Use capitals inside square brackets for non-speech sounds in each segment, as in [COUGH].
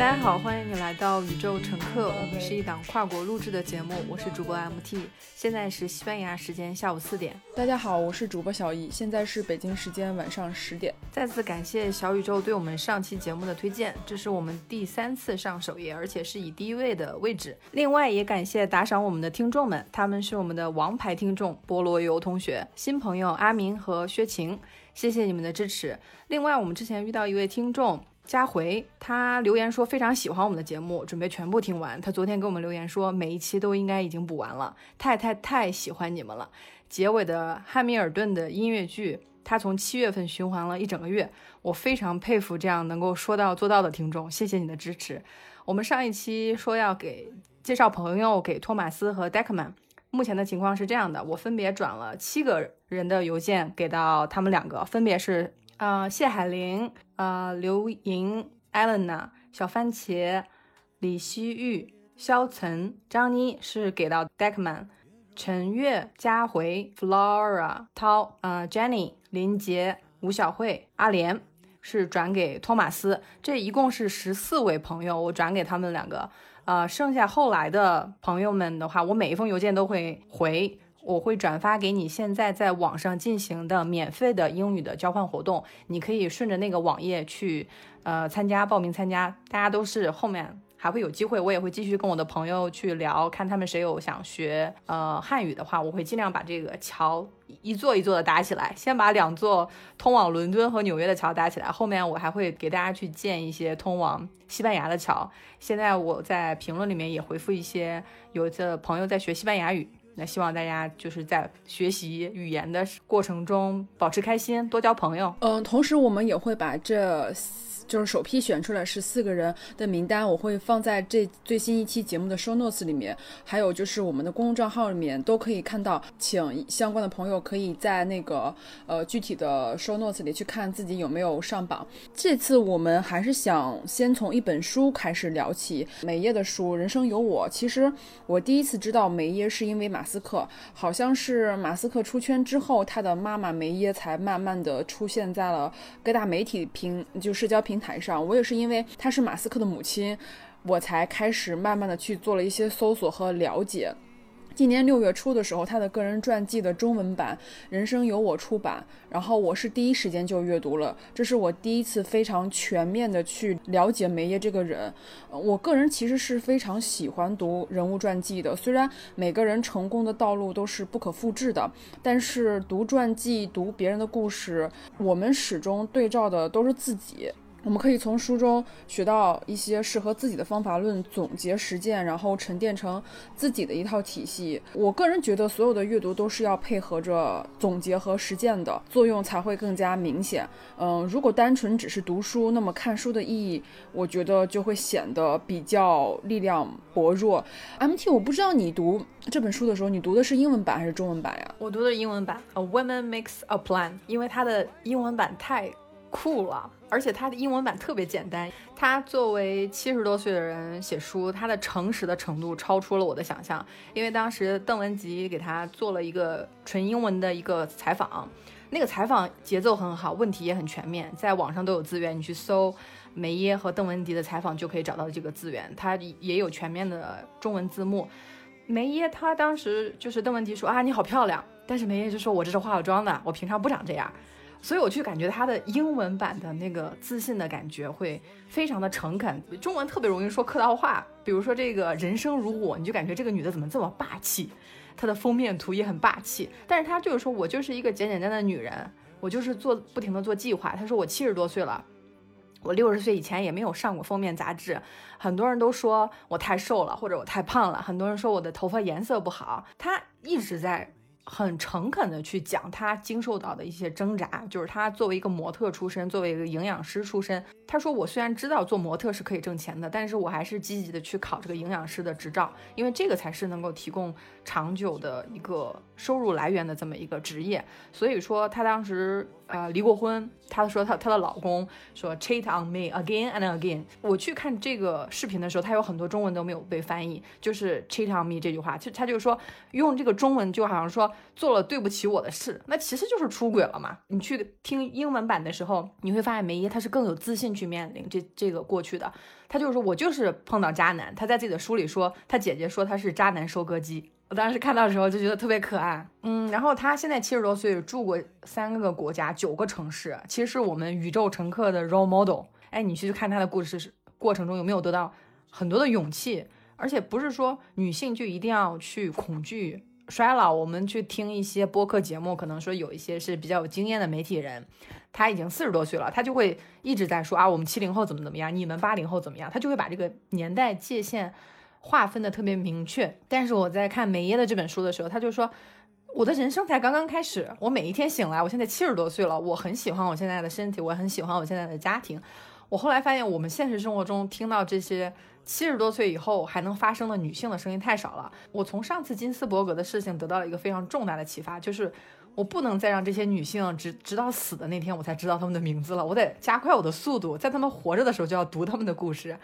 大家好，欢迎你来到宇宙乘客。我们是一档跨国录制的节目，我是主播 MT，现在是西班牙时间下午四点。大家好，我是主播小易，现在是北京时间晚上十点。再次感谢小宇宙对我们上期节目的推荐，这是我们第三次上首页，而且是以第一位的位置。另外也感谢打赏我们的听众们，他们是我们的王牌听众菠萝油同学、新朋友阿明和薛晴，谢谢你们的支持。另外我们之前遇到一位听众。佳回他留言说非常喜欢我们的节目，准备全部听完。他昨天给我们留言说每一期都应该已经补完了，太太太喜欢你们了。结尾的汉密尔顿的音乐剧，他从七月份循环了一整个月，我非常佩服这样能够说到做到的听众。谢谢你的支持。我们上一期说要给介绍朋友给托马斯和戴克曼，目前的情况是这样的，我分别转了七个人的邮件给到他们两个，分别是。呃，谢海玲，呃，刘莹、艾伦娜、小番茄、李希玉、肖岑、张妮是给到 Deckman，陈月、佳回、Flora、涛、呃，Jenny、林杰、吴小慧、阿莲是转给托马斯，这一共是十四位朋友，我转给他们两个，呃，剩下后来的朋友们的话，我每一封邮件都会回。我会转发给你现在在网上进行的免费的英语的交换活动，你可以顺着那个网页去，呃，参加报名参加。大家都是后面还会有机会，我也会继续跟我的朋友去聊，看他们谁有想学呃汉语的话，我会尽量把这个桥一座一座的搭起来，先把两座通往伦敦和纽约的桥搭起来，后面我还会给大家去建一些通往西班牙的桥。现在我在评论里面也回复一些有的朋友在学西班牙语。那希望大家就是在学习语言的过程中保持开心，多交朋友。嗯，同时我们也会把这。就是首批选出来是四个人的名单，我会放在这最新一期节目的 show notes 里面，还有就是我们的公众账号里面都可以看到，请相关的朋友可以在那个呃具体的 show notes 里去看自己有没有上榜。这次我们还是想先从一本书开始聊起，梅耶的书《人生有我》。其实我第一次知道梅耶是因为马斯克，好像是马斯克出圈之后，他的妈妈梅耶才慢慢的出现在了各大媒体平就社交平。台上，我也是因为她是马斯克的母亲，我才开始慢慢的去做了一些搜索和了解。今年六月初的时候，他的个人传记的中文版《人生由我》出版，然后我是第一时间就阅读了。这是我第一次非常全面的去了解梅耶这个人。我个人其实是非常喜欢读人物传记的，虽然每个人成功的道路都是不可复制的，但是读传记、读别人的故事，我们始终对照的都是自己。我们可以从书中学到一些适合自己的方法论，总结实践，然后沉淀成自己的一套体系。我个人觉得，所有的阅读都是要配合着总结和实践的作用，才会更加明显。嗯，如果单纯只是读书，那么看书的意义，我觉得就会显得比较力量薄弱。MT，我不知道你读这本书的时候，你读的是英文版还是中文版呀？我读的英文版，《A Woman Makes a Plan》，因为它的英文版太酷了。而且它的英文版特别简单。他作为七十多岁的人写书，他的诚实的程度超出了我的想象。因为当时邓文吉给他做了一个纯英文的一个采访，那个采访节奏很好，问题也很全面，在网上都有资源，你去搜梅耶和邓文迪的采访就可以找到这个资源。他也有全面的中文字幕。梅耶他当时就是邓文迪说啊你好漂亮，但是梅耶就说我这是化了妆的，我平常不长这样。所以我就感觉他的英文版的那个自信的感觉会非常的诚恳，中文特别容易说客套话。比如说这个人生如我，你就感觉这个女的怎么这么霸气？她的封面图也很霸气，但是她就是说我就是一个简简单单的女人，我就是做不停的做计划。她说我七十多岁了，我六十岁以前也没有上过封面杂志，很多人都说我太瘦了或者我太胖了，很多人说我的头发颜色不好，她一直在。很诚恳的去讲他经受到的一些挣扎，就是他作为一个模特出身，作为一个营养师出身，他说我虽然知道做模特是可以挣钱的，但是我还是积极的去考这个营养师的执照，因为这个才是能够提供长久的一个收入来源的这么一个职业。所以说她当时呃离过婚，她说她她的老公说 cheat on me again and again。我去看这个视频的时候，他有很多中文都没有被翻译，就是 cheat on me 这句话，就他就说用这个中文就好像说做了对不起我的事，那其实就是出轨了嘛。你去听英文版的时候，你会发现梅耶她是更有自信去面临这这个过去的。她就是说我就是碰到渣男，她在自己的书里说，她姐姐说她是渣男收割机。我当时看到的时候就觉得特别可爱，嗯，然后他现在七十多岁，住过三个国家，九个城市，其实是我们宇宙乘客的 role model。哎，你去看他的故事过程中有没有得到很多的勇气？而且不是说女性就一定要去恐惧衰老。我们去听一些播客节目，可能说有一些是比较有经验的媒体人，他已经四十多岁了，他就会一直在说啊，我们七零后怎么怎么样，你们八零后怎么样，他就会把这个年代界限。划分的特别明确，但是我在看梅耶的这本书的时候，他就说，我的人生才刚刚开始，我每一天醒来，我现在七十多岁了，我很喜欢我现在的身体，我很喜欢我现在的家庭。我后来发现，我们现实生活中听到这些七十多岁以后还能发生的女性的声音太少了。我从上次金斯伯格的事情得到了一个非常重大的启发，就是我不能再让这些女性直直到死的那天我才知道她们的名字了，我得加快我的速度，在她们活着的时候就要读她们的故事。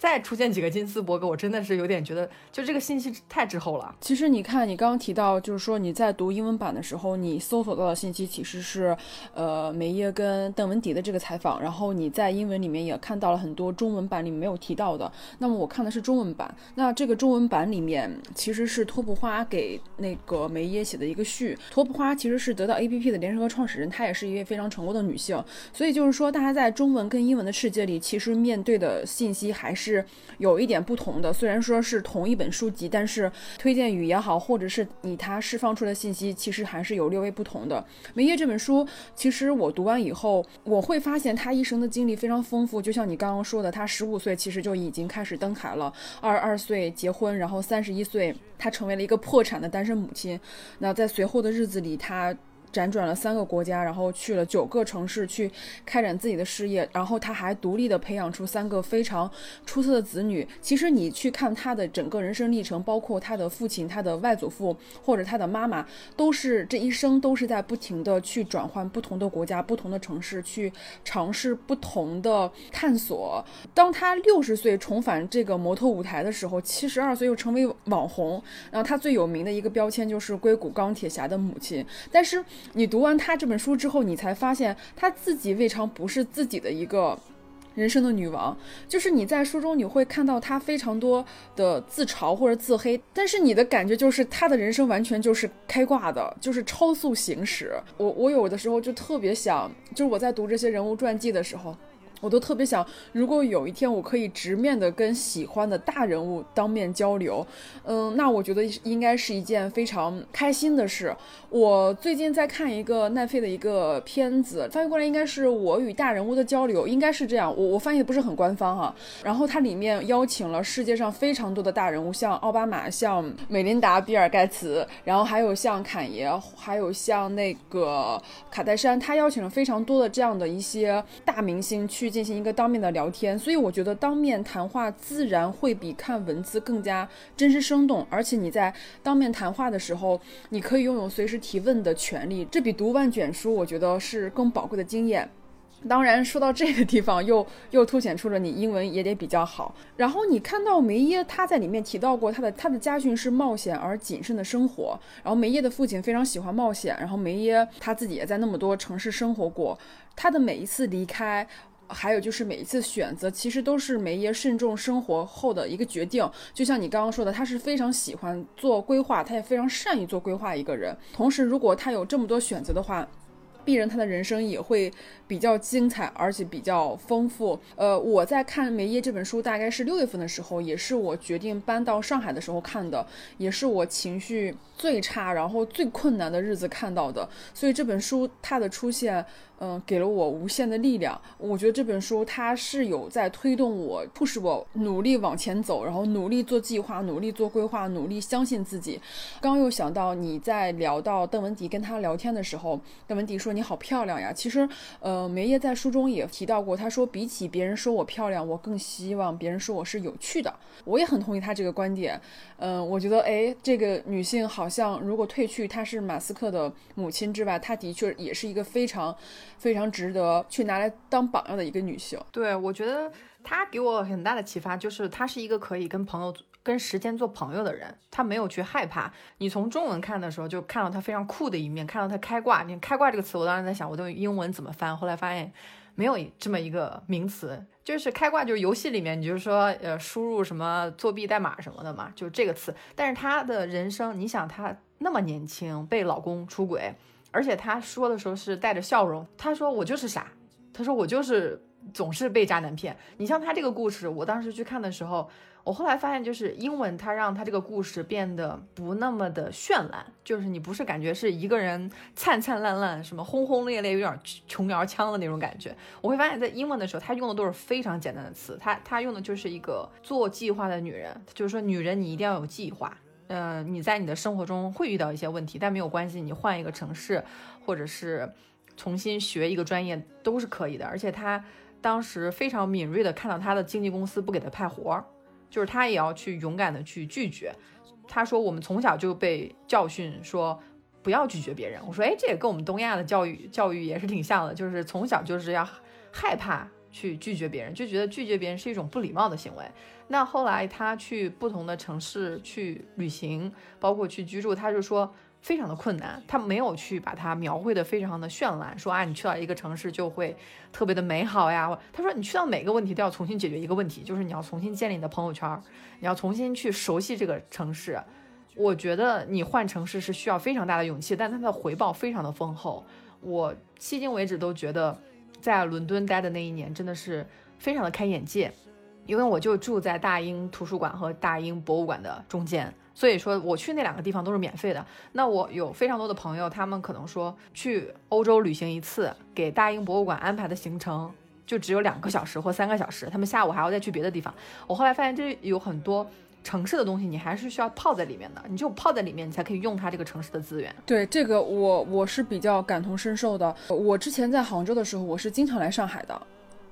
再出现几个金斯伯格，我真的是有点觉得，就这个信息太滞后了。其实你看，你刚刚提到，就是说你在读英文版的时候，你搜索到的信息其实是，呃，梅耶跟邓文迪的这个采访，然后你在英文里面也看到了很多中文版里没有提到的。那么我看的是中文版，那这个中文版里面其实是托布花给那个梅耶写的一个序。托布花其实是得到 APP 的联合创始人，她也是一位非常成功的女性。所以就是说，大家在中文跟英文的世界里，其实面对的信息还是。是有一点不同的，虽然说是同一本书籍，但是推荐语也好，或者是以它释放出的信息，其实还是有略微不同的。梅耶这本书，其实我读完以后，我会发现他一生的经历非常丰富。就像你刚刚说的，他十五岁其实就已经开始登台了，二十二岁结婚，然后三十一岁他成为了一个破产的单身母亲。那在随后的日子里，他。辗转了三个国家，然后去了九个城市去开展自己的事业，然后他还独立的培养出三个非常出色的子女。其实你去看他的整个人生历程，包括他的父亲、他的外祖父或者他的妈妈，都是这一生都是在不停的去转换不同的国家、不同的城市，去尝试不同的探索。当他六十岁重返这个模特舞台的时候，七十二岁又成为网红，然后他最有名的一个标签就是硅谷钢铁侠的母亲，但是。你读完他这本书之后，你才发现他自己未尝不是自己的一个人生的女王。就是你在书中你会看到他非常多的自嘲或者自黑，但是你的感觉就是他的人生完全就是开挂的，就是超速行驶。我我有的时候就特别想，就是我在读这些人物传记的时候。我都特别想，如果有一天我可以直面的跟喜欢的大人物当面交流，嗯，那我觉得应该是一件非常开心的事。我最近在看一个奈飞的一个片子，翻译过来应该是我与大人物的交流，应该是这样。我我翻译的不是很官方哈。然后它里面邀请了世界上非常多的大人物，像奥巴马，像美琳达·比尔盖茨，然后还有像侃爷，还有像那个卡戴珊，他邀请了非常多的这样的一些大明星去。进行一个当面的聊天，所以我觉得当面谈话自然会比看文字更加真实生动，而且你在当面谈话的时候，你可以拥有随时提问的权利，这比读万卷书，我觉得是更宝贵的经验。当然，说到这个地方，又又凸显出了你英文也得比较好。然后你看到梅耶他在里面提到过他的他的家训是冒险而谨慎的生活。然后梅耶的父亲非常喜欢冒险，然后梅耶他自己也在那么多城市生活过，他的每一次离开。还有就是每一次选择，其实都是梅耶慎重生活后的一个决定。就像你刚刚说的，他是非常喜欢做规划，他也非常善于做规划一个人。同时，如果他有这么多选择的话，必然他的人生也会比较精彩，而且比较丰富。呃，我在看梅耶这本书，大概是六月份的时候，也是我决定搬到上海的时候看的，也是我情绪最差，然后最困难的日子看到的。所以这本书它的出现。嗯，给了我无限的力量。我觉得这本书它是有在推动我，促使我努力往前走，然后努力做计划，努力做规划，努力相信自己。刚又想到你在聊到邓文迪跟他聊天的时候，邓文迪说：“你好漂亮呀。其实，呃，梅耶在书中也提到过，他说比起别人说我漂亮，我更希望别人说我是有趣的。我也很同意他这个观点。嗯，我觉得，哎，这个女性好像如果褪去她是马斯克的母亲之外，她的确也是一个非常非常值得去拿来当榜样的一个女性。对，我觉得她给我很大的启发，就是她是一个可以跟朋友。跟时间做朋友的人，他没有去害怕。你从中文看的时候，就看到他非常酷的一面，看到他开挂。你开挂这个词，我当时在想，我用英文怎么翻？后来发现没有这么一个名词，就是开挂，就是游戏里面，你就是说，呃，输入什么作弊代码什么的嘛，就是这个词。但是他的人生，你想他那么年轻被老公出轨，而且他说的时候是带着笑容，他说我就是傻，他说我就是总是被渣男骗。你像他这个故事，我当时去看的时候。我后来发现，就是英文，它让它这个故事变得不那么的绚烂，就是你不是感觉是一个人灿灿烂烂，什么轰轰烈烈，有点琼瑶腔的那种感觉。我会发现，在英文的时候，他用的都是非常简单的词，他他用的就是一个做计划的女人，就是说女人你一定要有计划，嗯，你在你的生活中会遇到一些问题，但没有关系，你换一个城市，或者是重新学一个专业都是可以的。而且他当时非常敏锐的看到他的经纪公司不给他派活儿。就是他也要去勇敢的去拒绝。他说我们从小就被教训说不要拒绝别人。我说哎，这也跟我们东亚的教育教育也是挺像的，就是从小就是要害怕去拒绝别人，就觉得拒绝别人是一种不礼貌的行为。那后来他去不同的城市去旅行，包括去居住，他就说。非常的困难，他没有去把它描绘的非常的绚烂，说啊，你去到一个城市就会特别的美好呀。他说，你去到每个问题都要重新解决一个问题，就是你要重新建立你的朋友圈，你要重新去熟悉这个城市。我觉得你换城市是需要非常大的勇气，但它的回报非常的丰厚。我迄今为止都觉得，在伦敦待的那一年真的是非常的开眼界，因为我就住在大英图书馆和大英博物馆的中间。所以说我去那两个地方都是免费的。那我有非常多的朋友，他们可能说去欧洲旅行一次，给大英博物馆安排的行程就只有两个小时或三个小时，他们下午还要再去别的地方。我后来发现，这有很多城市的东西，你还是需要泡在里面的，你就泡在里面，你才可以用它这个城市的资源。对这个，我我是比较感同身受的。我之前在杭州的时候，我是经常来上海的。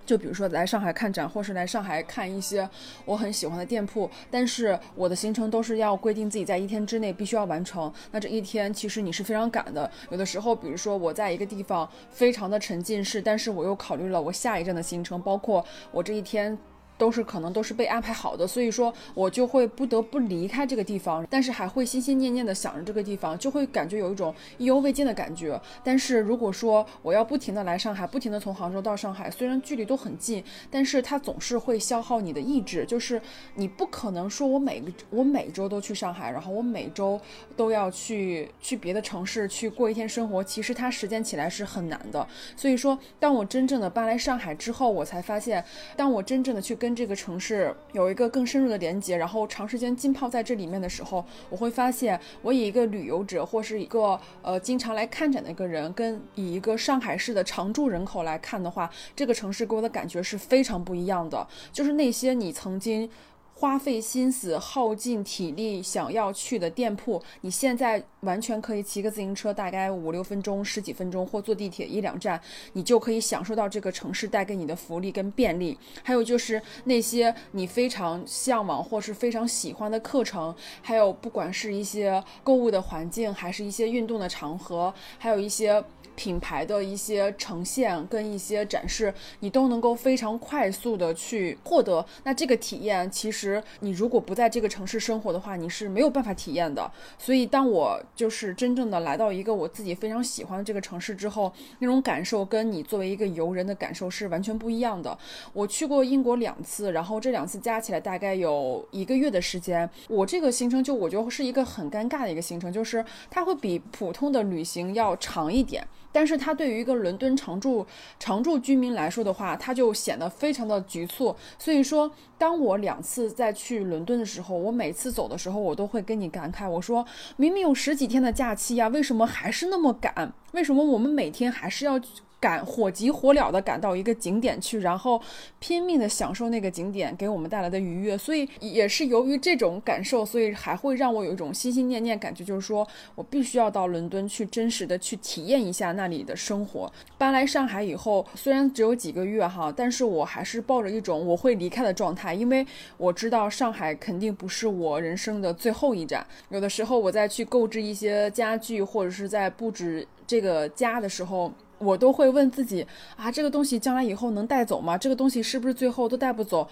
就比如说来上海看展，或是来上海看一些我很喜欢的店铺，但是我的行程都是要规定自己在一天之内必须要完成。那这一天其实你是非常赶的。有的时候，比如说我在一个地方非常的沉浸式，但是我又考虑了我下一站的行程，包括我这一天。都是可能都是被安排好的，所以说我就会不得不离开这个地方，但是还会心心念念的想着这个地方，就会感觉有一种意犹未尽的感觉。但是如果说我要不停的来上海，不停的从杭州到上海，虽然距离都很近，但是它总是会消耗你的意志，就是你不可能说我每个我每周都去上海，然后我每周都要去去别的城市去过一天生活，其实它实践起来是很难的。所以说，当我真正的搬来上海之后，我才发现，当我真正的去跟跟这个城市有一个更深入的连接，然后长时间浸泡在这里面的时候，我会发现，我以一个旅游者或是一个呃经常来看展的一个人，跟以一个上海市的常住人口来看的话，这个城市给我的感觉是非常不一样的。就是那些你曾经。花费心思、耗尽体力想要去的店铺，你现在完全可以骑个自行车，大概五六分钟、十几分钟，或坐地铁一两站，你就可以享受到这个城市带给你的福利跟便利。还有就是那些你非常向往或是非常喜欢的课程，还有不管是一些购物的环境，还是一些运动的场合，还有一些。品牌的一些呈现跟一些展示，你都能够非常快速的去获得。那这个体验，其实你如果不在这个城市生活的话，你是没有办法体验的。所以，当我就是真正的来到一个我自己非常喜欢的这个城市之后，那种感受跟你作为一个游人的感受是完全不一样的。我去过英国两次，然后这两次加起来大概有一个月的时间。我这个行程就我觉得是一个很尴尬的一个行程，就是它会比普通的旅行要长一点。但是它对于一个伦敦常住常住居民来说的话，它就显得非常的局促。所以说，当我两次再去伦敦的时候，我每次走的时候，我都会跟你感慨，我说明明有十几天的假期呀，为什么还是那么赶？为什么我们每天还是要赶火急火燎的赶到一个景点去，然后拼命的享受那个景点给我们带来的愉悦。所以也是由于这种感受，所以还会让我有一种心心念念感觉，就是说我必须要到伦敦去真实的去体验一下那里的生活。搬来上海以后，虽然只有几个月哈，但是我还是抱着一种我会离开的状态，因为我知道上海肯定不是我人生的最后一站。有的时候我在去购置一些家具，或者是在布置这个家的时候。我都会问自己啊，这个东西将来以后能带走吗？这个东西是不是最后都带不走？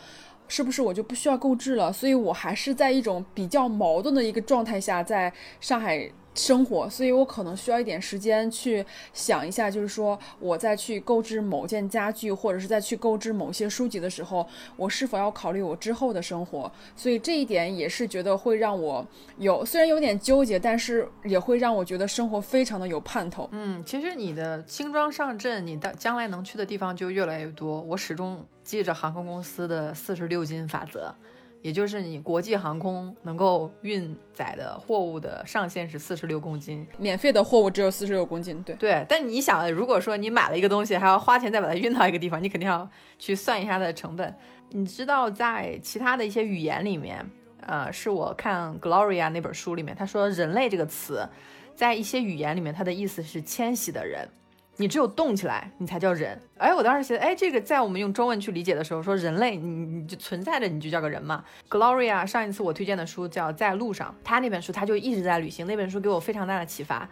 是不是我就不需要购置了？所以我还是在一种比较矛盾的一个状态下，在上海。生活，所以我可能需要一点时间去想一下，就是说我在去购置某件家具，或者是在去购置某些书籍的时候，我是否要考虑我之后的生活？所以这一点也是觉得会让我有，虽然有点纠结，但是也会让我觉得生活非常的有盼头。嗯，其实你的轻装上阵，你的将来能去的地方就越来越多。我始终记着航空公司的四十六斤法则。也就是你国际航空能够运载的货物的上限是四十六公斤，免费的货物只有四十六公斤。对对，但你想，如果说你买了一个东西，还要花钱再把它运到一个地方，你肯定要去算一下它的成本。你知道，在其他的一些语言里面，呃，是我看 Gloria 那本书里面，他说“人类”这个词，在一些语言里面，它的意思是迁徙的人。你只有动起来，你才叫人。哎，我当时觉得，哎，这个在我们用中文去理解的时候，说人类，你你就存在着，你就叫个人嘛。Gloria 上一次我推荐的书叫《在路上》，他那本书他就一直在旅行，那本书给我非常大的启发。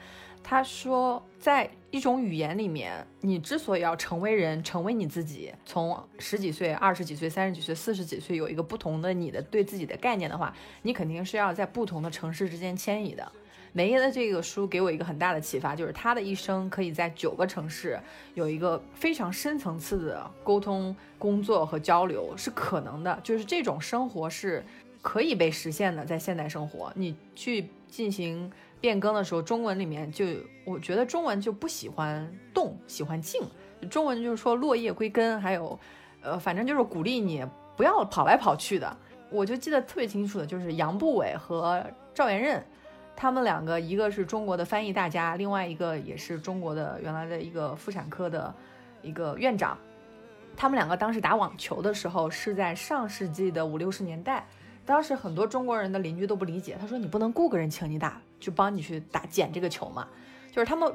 他说，在一种语言里面，你之所以要成为人，成为你自己，从十几岁、二十几岁、三十几岁、四十几岁有一个不同的你的对自己的概念的话，你肯定是要在不同的城市之间迁移的。梅耶的这个书给我一个很大的启发，就是他的一生可以在九个城市有一个非常深层次的沟通、工作和交流是可能的，就是这种生活是可以被实现的。在现代生活，你去进行变更的时候，中文里面就我觉得中文就不喜欢动，喜欢静。中文就是说落叶归根，还有呃，反正就是鼓励你不要跑来跑去的。我就记得特别清楚的就是杨步伟和赵元任。他们两个，一个是中国的翻译大家，另外一个也是中国的原来的一个妇产科的一个院长。他们两个当时打网球的时候是在上世纪的五六十年代，当时很多中国人的邻居都不理解，他说你不能雇个人请你打，就帮你去打捡这个球嘛，就是他们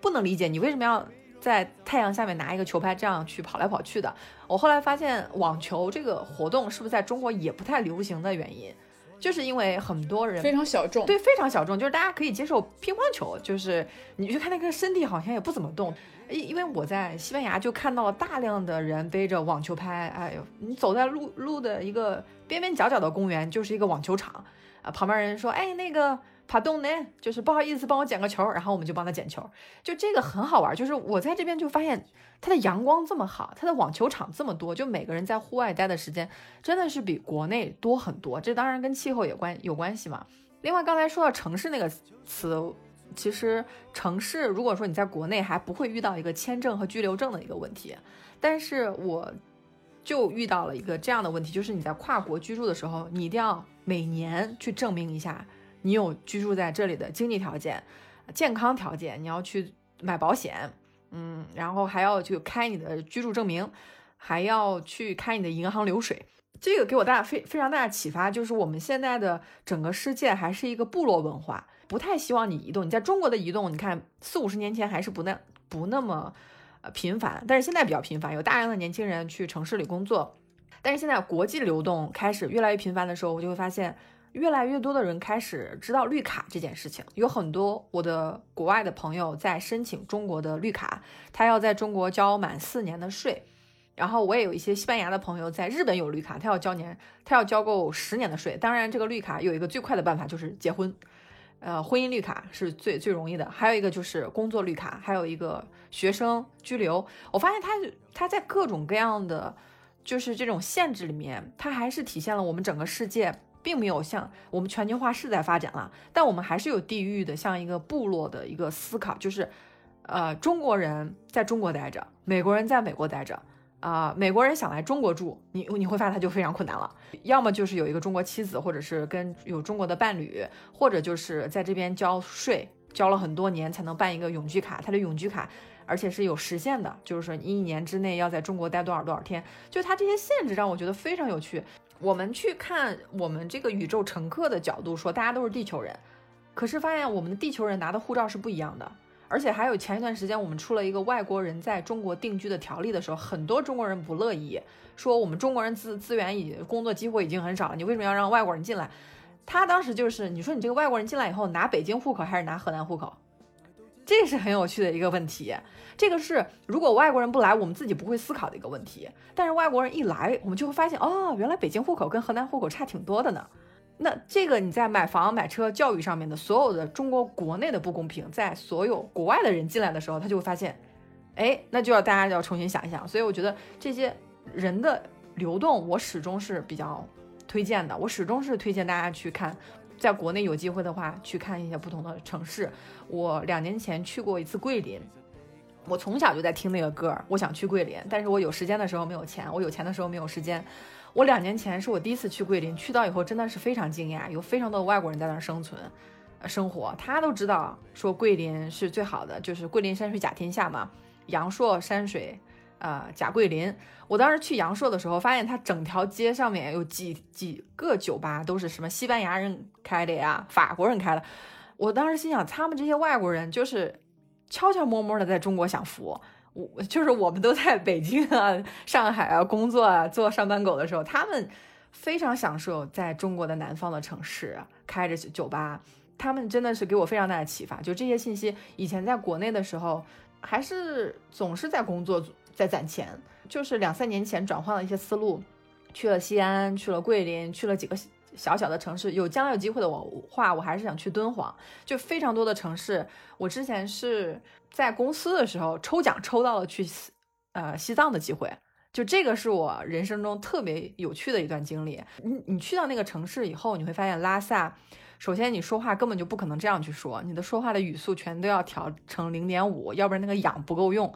不能理解你为什么要在太阳下面拿一个球拍这样去跑来跑去的。我后来发现网球这个活动是不是在中国也不太流行的原因。就是因为很多人非常小众，对，非常小众，就是大家可以接受乒乓球，就是你去看那个身体好像也不怎么动。因因为我在西班牙就看到了大量的人背着网球拍，哎呦，你走在路路的一个边边角角的公园就是一个网球场啊，旁边人说，哎，那个。帕东呢，就是不好意思，帮我捡个球，然后我们就帮他捡球，就这个很好玩。就是我在这边就发现，它的阳光这么好，它的网球场这么多，就每个人在户外待的时间真的是比国内多很多。这当然跟气候也关有关系嘛。另外，刚才说到城市那个词，其实城市如果说你在国内还不会遇到一个签证和居留证的一个问题，但是我就遇到了一个这样的问题，就是你在跨国居住的时候，你一定要每年去证明一下。你有居住在这里的经济条件、健康条件，你要去买保险，嗯，然后还要去开你的居住证明，还要去开你的银行流水。这个给我大非非常大的启发，就是我们现在的整个世界还是一个部落文化，不太希望你移动。你在中国的移动，你看四五十年前还是不那不那么频繁，但是现在比较频繁，有大量的年轻人去城市里工作。但是现在国际流动开始越来越频繁的时候，我就会发现。越来越多的人开始知道绿卡这件事情，有很多我的国外的朋友在申请中国的绿卡，他要在中国交满四年的税。然后我也有一些西班牙的朋友在日本有绿卡，他要交年，他要交够十年的税。当然，这个绿卡有一个最快的办法就是结婚，呃，婚姻绿卡是最最容易的。还有一个就是工作绿卡，还有一个学生居留。我发现他他在各种各样的就是这种限制里面，它还是体现了我们整个世界。并没有像我们全球化是在发展了，但我们还是有地域的，像一个部落的一个思考，就是，呃，中国人在中国待着，美国人在美国待着，啊，美国人想来中国住，你你会发现他就非常困难了，要么就是有一个中国妻子，或者是跟有中国的伴侣，或者就是在这边交税，交了很多年才能办一个永居卡，他的永居卡，而且是有时限的，就是说你一年之内要在中国待多少多少天，就它这些限制让我觉得非常有趣。我们去看我们这个宇宙乘客的角度说，大家都是地球人，可是发现我们的地球人拿的护照是不一样的，而且还有前一段时间我们出了一个外国人在中国定居的条例的时候，很多中国人不乐意，说我们中国人资资源已工作机会已经很少了，你为什么要让外国人进来？他当时就是，你说你这个外国人进来以后拿北京户口还是拿河南户口？这是很有趣的一个问题，这个是如果外国人不来，我们自己不会思考的一个问题。但是外国人一来，我们就会发现，哦，原来北京户口跟河南户口差挺多的呢。那这个你在买房、买车、教育上面的所有的中国国内的不公平，在所有国外的人进来的时候，他就会发现，哎，那就要大家要重新想一想。所以我觉得这些人的流动，我始终是比较推荐的。我始终是推荐大家去看。在国内有机会的话，去看一些不同的城市。我两年前去过一次桂林，我从小就在听那个歌，我想去桂林，但是我有时间的时候没有钱，我有钱的时候没有时间。我两年前是我第一次去桂林，去到以后真的是非常惊讶，有非常多的外国人在那儿生存、生活，他都知道说桂林是最好的，就是桂林山水甲天下嘛，阳朔山水。呃，甲桂林，我当时去阳朔的时候，发现它整条街上面有几几个酒吧，都是什么西班牙人开的呀，法国人开的。我当时心想，他们这些外国人就是悄悄摸摸的在中国享福。我就是我们都在北京啊、上海啊工作啊，做上班狗的时候，他们非常享受在中国的南方的城市开着酒吧。他们真的是给我非常大的启发。就这些信息，以前在国内的时候，还是总是在工作。在攒钱，就是两三年前转换了一些思路，去了西安，去了桂林，去了几个小小的城市。有将来有机会的我话，我还是想去敦煌。就非常多的城市，我之前是在公司的时候抽奖抽到了去西呃西藏的机会，就这个是我人生中特别有趣的一段经历。你你去到那个城市以后，你会发现拉萨，首先你说话根本就不可能这样去说，你的说话的语速全都要调成零点五，要不然那个氧不够用。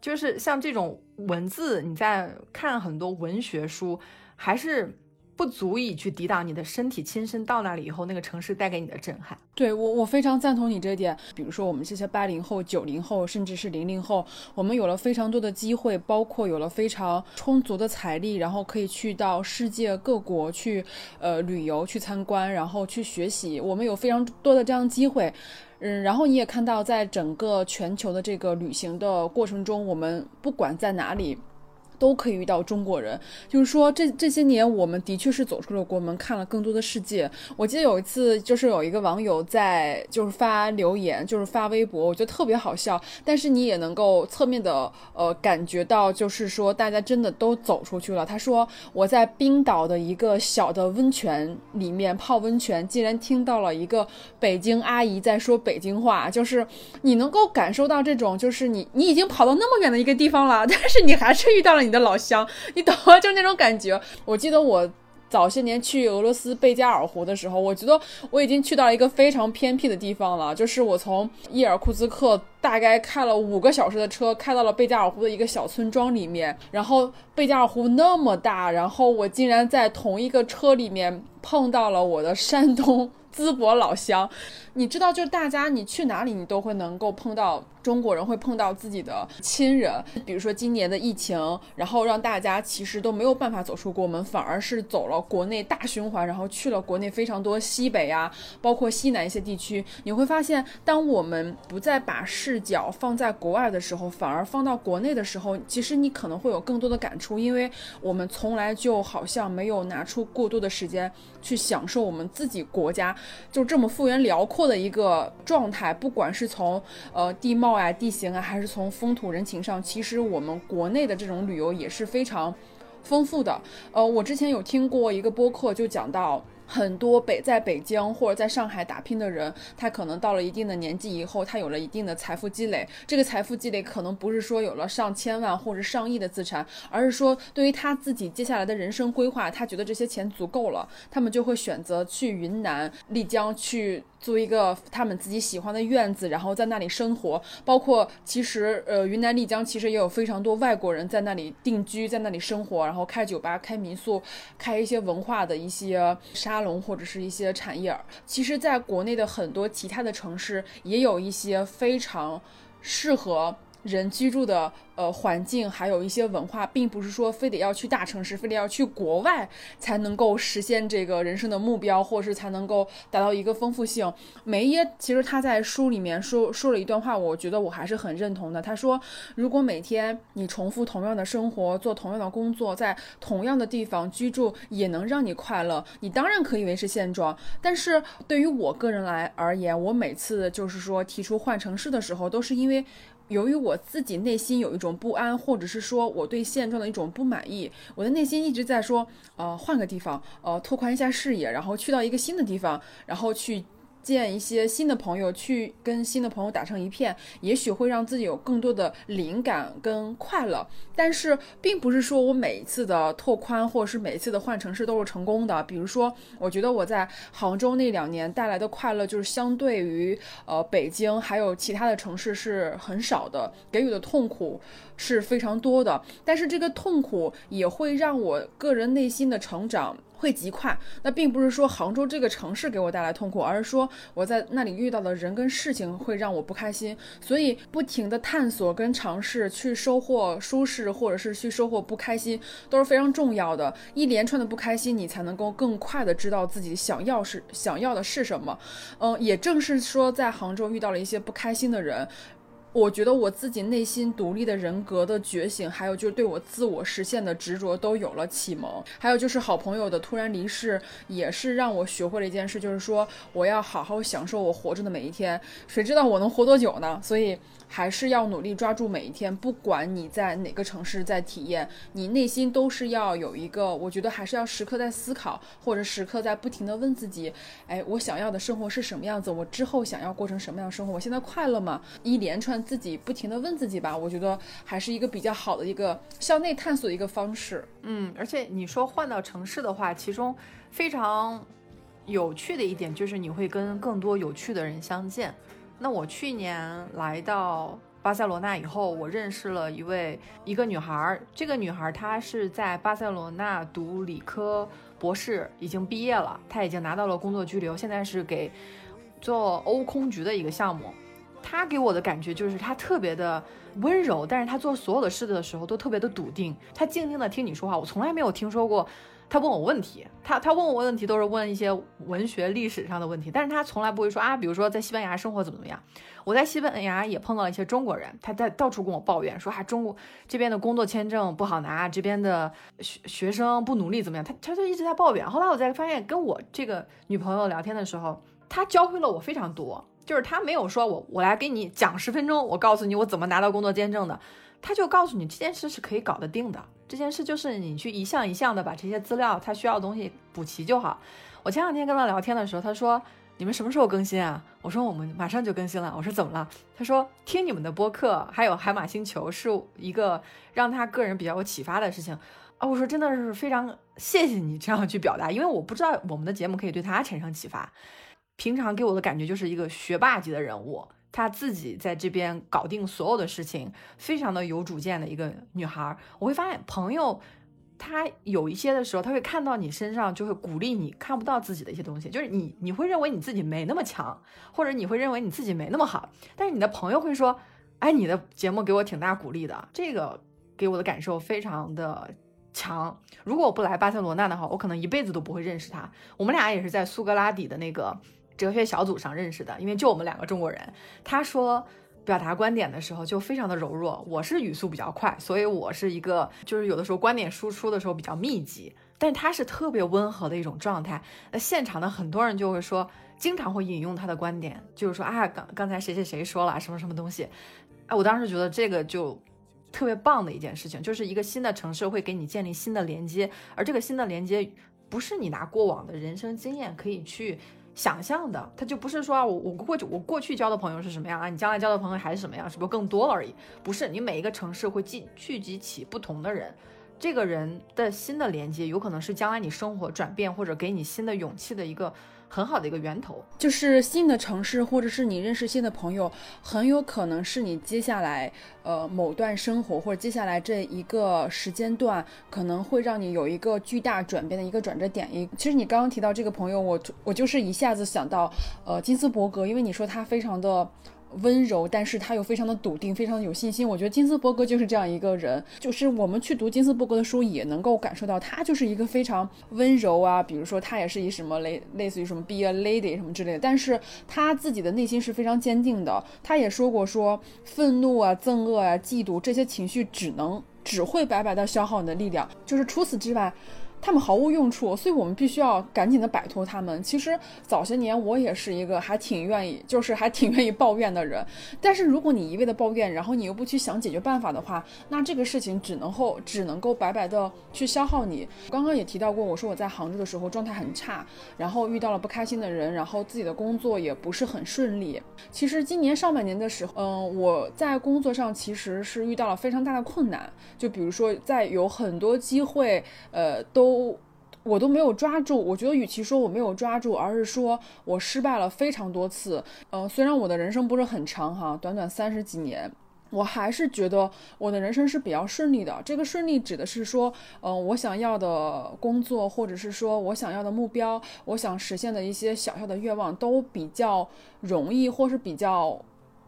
就是像这种文字，你在看很多文学书，还是不足以去抵挡你的身体亲身到那里以后，那个城市带给你的震撼。对我，我非常赞同你这点。比如说，我们这些八零后、九零后，甚至是零零后，我们有了非常多的机会，包括有了非常充足的财力，然后可以去到世界各国去，呃，旅游、去参观，然后去学习。我们有非常多的这样机会。嗯，然后你也看到，在整个全球的这个旅行的过程中，我们不管在哪里。都可以遇到中国人，就是说这这些年我们的确是走出了国门，看了更多的世界。我记得有一次，就是有一个网友在就是发留言，就是发微博，我觉得特别好笑。但是你也能够侧面的呃感觉到，就是说大家真的都走出去了。他说我在冰岛的一个小的温泉里面泡温泉，竟然听到了一个北京阿姨在说北京话，就是你能够感受到这种，就是你你已经跑到那么远的一个地方了，但是你还是遇到了你。你的老乡，[LAUGHS] 你懂吗？就那种感觉。我记得我早些年去俄罗斯贝加尔湖的时候，我觉得我已经去到了一个非常偏僻的地方了。就是我从伊尔库茨克大概开了五个小时的车，开到了贝加尔湖的一个小村庄里面。然后贝加尔湖那么大，然后我竟然在同一个车里面碰到了我的山东淄博老乡。你知道，就是大家你去哪里，你都会能够碰到。中国人会碰到自己的亲人，比如说今年的疫情，然后让大家其实都没有办法走出国门，反而是走了国内大循环，然后去了国内非常多西北啊，包括西南一些地区。你会发现，当我们不再把视角放在国外的时候，反而放到国内的时候，其实你可能会有更多的感触，因为我们从来就好像没有拿出过多的时间去享受我们自己国家就这么幅员辽阔的一个状态，不管是从呃地貌。啊，地形啊，还是从风土人情上，其实我们国内的这种旅游也是非常丰富的。呃，我之前有听过一个播客，就讲到。很多北在北京或者在上海打拼的人，他可能到了一定的年纪以后，他有了一定的财富积累。这个财富积累可能不是说有了上千万或者上亿的资产，而是说对于他自己接下来的人生规划，他觉得这些钱足够了，他们就会选择去云南丽江去租一个他们自己喜欢的院子，然后在那里生活。包括其实呃云南丽江其实也有非常多外国人在那里定居，在那里生活，然后开酒吧、开民宿、开一些文化的一些沙。龙或者是一些产业，其实，在国内的很多其他的城市，也有一些非常适合人居住的呃环境，还有一些文化，并不是说非得要去大城市，非得要去国外才能够实现这个人生的目标，或是才能够达到一个丰富性。梅耶其实他在书里面说说了一段话，我觉得我还是很认同的。他说，如果每天你重复同样的生活，做同样的工作，在同样的地方居住，也能让你快乐，你当然可以维持现状。但是对于我个人来而言，我每次就是说提出换城市的时候，都是因为。由于我自己内心有一种不安，或者是说我对现状的一种不满意，我的内心一直在说，呃，换个地方，呃，拓宽一下视野，然后去到一个新的地方，然后去。见一些新的朋友，去跟新的朋友打成一片，也许会让自己有更多的灵感跟快乐。但是，并不是说我每一次的拓宽，或者是每一次的换城市都是成功的。比如说，我觉得我在杭州那两年带来的快乐，就是相对于呃北京还有其他的城市是很少的，给予的痛苦是非常多的。但是这个痛苦也会让我个人内心的成长。会极快，那并不是说杭州这个城市给我带来痛苦，而是说我在那里遇到的人跟事情会让我不开心。所以不停的探索跟尝试，去收获舒适，或者是去收获不开心，都是非常重要的。一连串的不开心，你才能够更快的知道自己想要是想要的是什么。嗯，也正是说在杭州遇到了一些不开心的人。我觉得我自己内心独立的人格的觉醒，还有就是对我自我实现的执着都有了启蒙。还有就是好朋友的突然离世，也是让我学会了一件事，就是说我要好好享受我活着的每一天。谁知道我能活多久呢？所以。还是要努力抓住每一天，不管你在哪个城市在体验，你内心都是要有一个，我觉得还是要时刻在思考，或者时刻在不停的问自己，哎，我想要的生活是什么样子？我之后想要过成什么样的生活？我现在快乐吗？一连串自己不停的问自己吧，我觉得还是一个比较好的一个向内探索的一个方式。嗯，而且你说换到城市的话，其中非常有趣的一点就是你会跟更多有趣的人相见。那我去年来到巴塞罗那以后，我认识了一位一个女孩儿。这个女孩儿她是在巴塞罗那读理科博士，已经毕业了。她已经拿到了工作居留，现在是给做欧空局的一个项目。他给我的感觉就是他特别的温柔，但是他做所有的事的时候都特别的笃定。他静静的听你说话，我从来没有听说过。他问我问题，他他问我问题都是问一些文学历史上的问题，但是他从来不会说啊，比如说在西班牙生活怎么怎么样。我在西班牙也碰到了一些中国人，他在到处跟我抱怨说啊，中国这边的工作签证不好拿，这边的学学生不努力怎么样，他他就一直在抱怨。后来我才发现，跟我这个女朋友聊天的时候，他教会了我非常多，就是他没有说我我来给你讲十分钟，我告诉你我怎么拿到工作签证的。他就告诉你这件事是可以搞得定的，这件事就是你去一项一项的把这些资料他需要的东西补齐就好。我前两天跟他聊天的时候，他说你们什么时候更新啊？我说我们马上就更新了。我说怎么了？他说听你们的播客还有海马星球是一个让他个人比较有启发的事情啊。我说真的是非常谢谢你这样去表达，因为我不知道我们的节目可以对他产生启发。平常给我的感觉就是一个学霸级的人物。她自己在这边搞定所有的事情，非常的有主见的一个女孩。我会发现朋友，他有一些的时候，他会看到你身上，就会鼓励你看不到自己的一些东西，就是你你会认为你自己没那么强，或者你会认为你自己没那么好，但是你的朋友会说，哎，你的节目给我挺大鼓励的，这个给我的感受非常的强。如果我不来巴塞罗那的话，我可能一辈子都不会认识他。我们俩也是在苏格拉底的那个。哲学小组上认识的，因为就我们两个中国人。他说表达观点的时候就非常的柔弱，我是语速比较快，所以我是一个就是有的时候观点输出的时候比较密集，但他是特别温和的一种状态。那现场的很多人就会说，经常会引用他的观点，就是说啊，刚刚才谁谁谁说了什么什么东西，哎，我当时觉得这个就特别棒的一件事情，就是一个新的城市会给你建立新的连接，而这个新的连接不是你拿过往的人生经验可以去。想象的，他就不是说啊我我过去我过去交的朋友是什么样啊？你将来交的朋友还是什么样？是不是更多了而已？不是，你每一个城市会聚聚集起不同的人，这个人的新的连接，有可能是将来你生活转变或者给你新的勇气的一个。很好的一个源头，就是新的城市，或者是你认识新的朋友，很有可能是你接下来呃某段生活，或者接下来这一个时间段，可能会让你有一个巨大转变的一个转折点。一其实你刚刚提到这个朋友，我我就是一下子想到呃金斯伯格，因为你说他非常的。温柔，但是他又非常的笃定，非常的有信心。我觉得金斯伯格就是这样一个人，就是我们去读金斯伯格的书，也能够感受到他就是一个非常温柔啊。比如说他也是以什么类类似于什么 be a lady 什么之类的，但是他自己的内心是非常坚定的。他也说过说，愤怒啊、憎恶啊、嫉妒这些情绪只能只会白白的消耗你的力量，就是除此之外。他们毫无用处，所以我们必须要赶紧的摆脱他们。其实早些年我也是一个还挺愿意，就是还挺愿意抱怨的人。但是如果你一味的抱怨，然后你又不去想解决办法的话，那这个事情只能后只能够白白的去消耗你。刚刚也提到过，我说我在杭州的时候状态很差，然后遇到了不开心的人，然后自己的工作也不是很顺利。其实今年上半年的时候，嗯，我在工作上其实是遇到了非常大的困难，就比如说在有很多机会，呃，都。我我都没有抓住，我觉得与其说我没有抓住，而是说我失败了非常多次。嗯，虽然我的人生不是很长哈，短短三十几年，我还是觉得我的人生是比较顺利的。这个顺利指的是说，嗯，我想要的工作，或者是说我想要的目标，我想实现的一些小小的愿望，都比较容易，或是比较。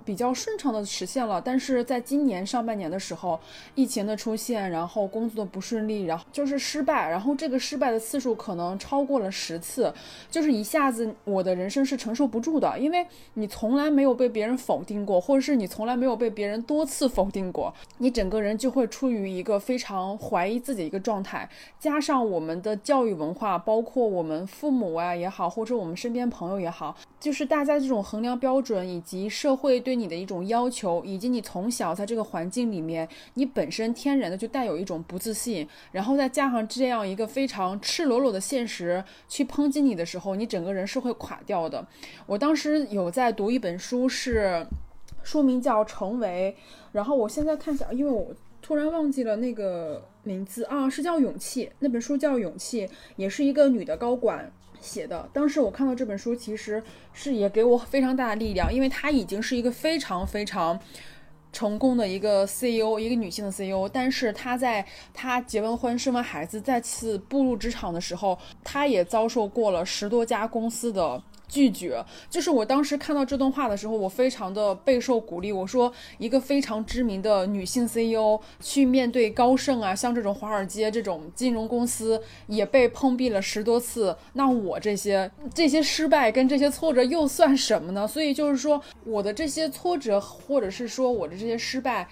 比较顺畅的实现了，但是在今年上半年的时候，疫情的出现，然后工作的不顺利，然后就是失败，然后这个失败的次数可能超过了十次，就是一下子我的人生是承受不住的，因为你从来没有被别人否定过，或者是你从来没有被别人多次否定过，你整个人就会处于一个非常怀疑自己一个状态，加上我们的教育文化，包括我们父母啊也好，或者我们身边朋友也好，就是大家这种衡量标准以及社会对。你的一种要求，以及你从小在这个环境里面，你本身天然的就带有一种不自信，然后再加上这样一个非常赤裸裸的现实去抨击你的时候，你整个人是会垮掉的。我当时有在读一本书，是书名叫《成为》，然后我现在看一下，因为我突然忘记了那个名字啊，是叫《勇气》，那本书叫《勇气》，也是一个女的高管。写的，当时我看到这本书，其实是也给我非常大的力量，因为她已经是一个非常非常成功的一个 CEO，一个女性的 CEO，但是她在她结完婚、生完孩子、再次步入职场的时候，她也遭受过了十多家公司的。拒绝，就是我当时看到这段话的时候，我非常的备受鼓励。我说，一个非常知名的女性 CEO 去面对高盛啊，像这种华尔街这种金融公司，也被碰壁了十多次。那我这些这些失败跟这些挫折又算什么呢？所以就是说，我的这些挫折，或者是说我的这些失败，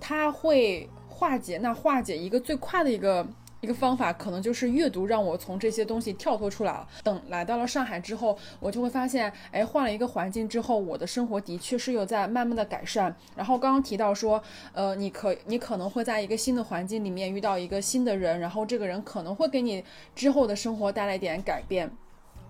它会化解。那化解一个最快的一个。一个方法可能就是阅读，让我从这些东西跳脱出来了。等来到了上海之后，我就会发现，哎，换了一个环境之后，我的生活的确是有在慢慢的改善。然后刚刚提到说，呃，你可你可能会在一个新的环境里面遇到一个新的人，然后这个人可能会给你之后的生活带来一点改变。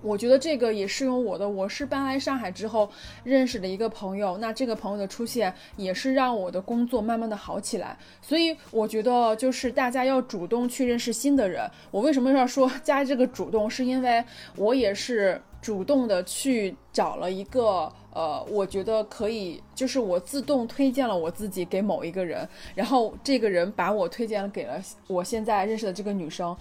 我觉得这个也适用我的。我是搬来上海之后认识的一个朋友，那这个朋友的出现也是让我的工作慢慢的好起来。所以我觉得就是大家要主动去认识新的人。我为什么要说加这个主动？是因为我也是主动的去找了一个，呃，我觉得可以，就是我自动推荐了我自己给某一个人，然后这个人把我推荐给了我现在认识的这个女生。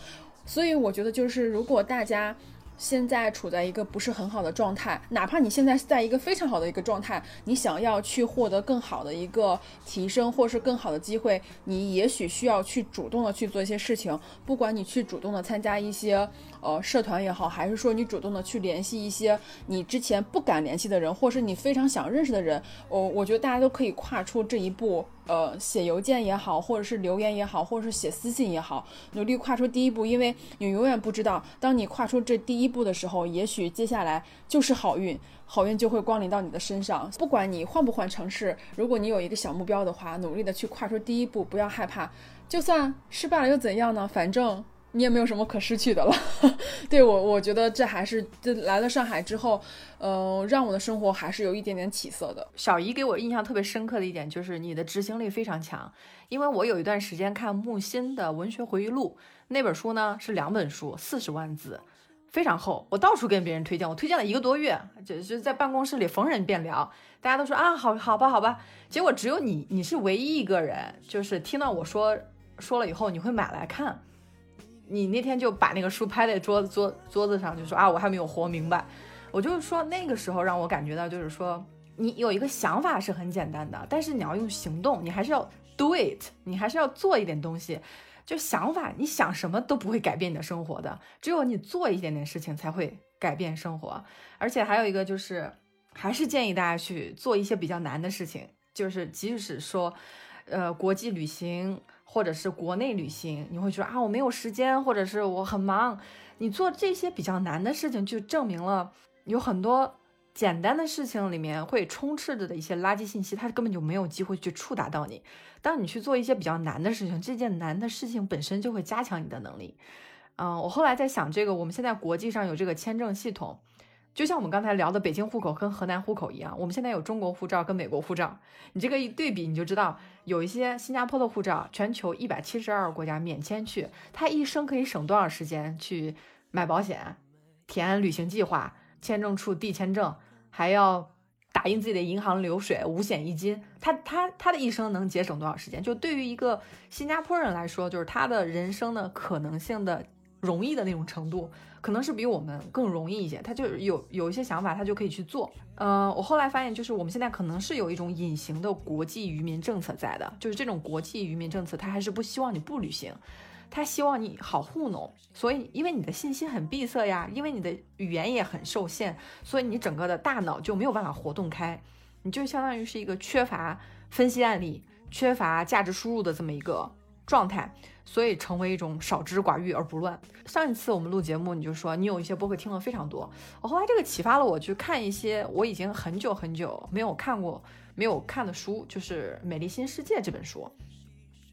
所以我觉得就是如果大家。现在处在一个不是很好的状态，哪怕你现在是在一个非常好的一个状态，你想要去获得更好的一个提升，或是更好的机会，你也许需要去主动的去做一些事情。不管你去主动的参加一些呃社团也好，还是说你主动的去联系一些你之前不敢联系的人，或是你非常想认识的人，我我觉得大家都可以跨出这一步。呃，写邮件也好，或者是留言也好，或者是写私信也好，努力跨出第一步，因为你永远不知道，当你跨出这第一步的时候，也许接下来就是好运，好运就会光临到你的身上。不管你换不换城市，如果你有一个小目标的话，努力的去跨出第一步，不要害怕，就算失败了又怎样呢？反正。你也没有什么可失去的了，[LAUGHS] 对我，我觉得这还是这来了上海之后，呃，让我的生活还是有一点点起色的。小姨给我印象特别深刻的一点就是你的执行力非常强，因为我有一段时间看木心的文学回忆录，那本书呢是两本书，四十万字，非常厚，我到处跟别人推荐，我推荐了一个多月，就就在办公室里逢人便聊，大家都说啊，好好吧，好吧，结果只有你，你是唯一一个人，就是听到我说说了以后，你会买来看。你那天就把那个书拍在桌子桌桌子上，就说啊，我还没有活明白。我就是说那个时候让我感觉到，就是说你有一个想法是很简单的，但是你要用行动，你还是要 do it，你还是要做一点东西。就想法，你想什么都不会改变你的生活的，只有你做一点点事情才会改变生活。而且还有一个就是，还是建议大家去做一些比较难的事情，就是即使说，呃，国际旅行或者是国内旅行，你会觉得啊，我没有时间，或者是我很忙，你做这些比较难的事情，就证明了有很多。简单的事情里面会充斥着的一些垃圾信息，它根本就没有机会去触达到你。当你去做一些比较难的事情，这件难的事情本身就会加强你的能力。嗯，我后来在想，这个我们现在国际上有这个签证系统，就像我们刚才聊的北京户口跟河南户口一样，我们现在有中国护照跟美国护照，你这个一对比，你就知道有一些新加坡的护照，全球一百七十二个国家免签去，他一生可以省多少时间去买保险、填旅行计划。签证处递签证，还要打印自己的银行流水，五险一金，他他他的一生能节省多少时间？就对于一个新加坡人来说，就是他的人生的可能性的容易的那种程度，可能是比我们更容易一些。他就有有一些想法，他就可以去做。嗯，我后来发现，就是我们现在可能是有一种隐形的国际渔民政策在的，就是这种国际渔民政策，他还是不希望你不旅行。他希望你好糊弄，所以因为你的信息很闭塞呀，因为你的语言也很受限，所以你整个的大脑就没有办法活动开，你就相当于是一个缺乏分析案例、缺乏价值输入的这么一个状态，所以成为一种少知寡欲而不乱。上一次我们录节目，你就说你有一些播客听了非常多，我后来这个启发了我去看一些我已经很久很久没有看过、没有看的书，就是《美丽新世界》这本书。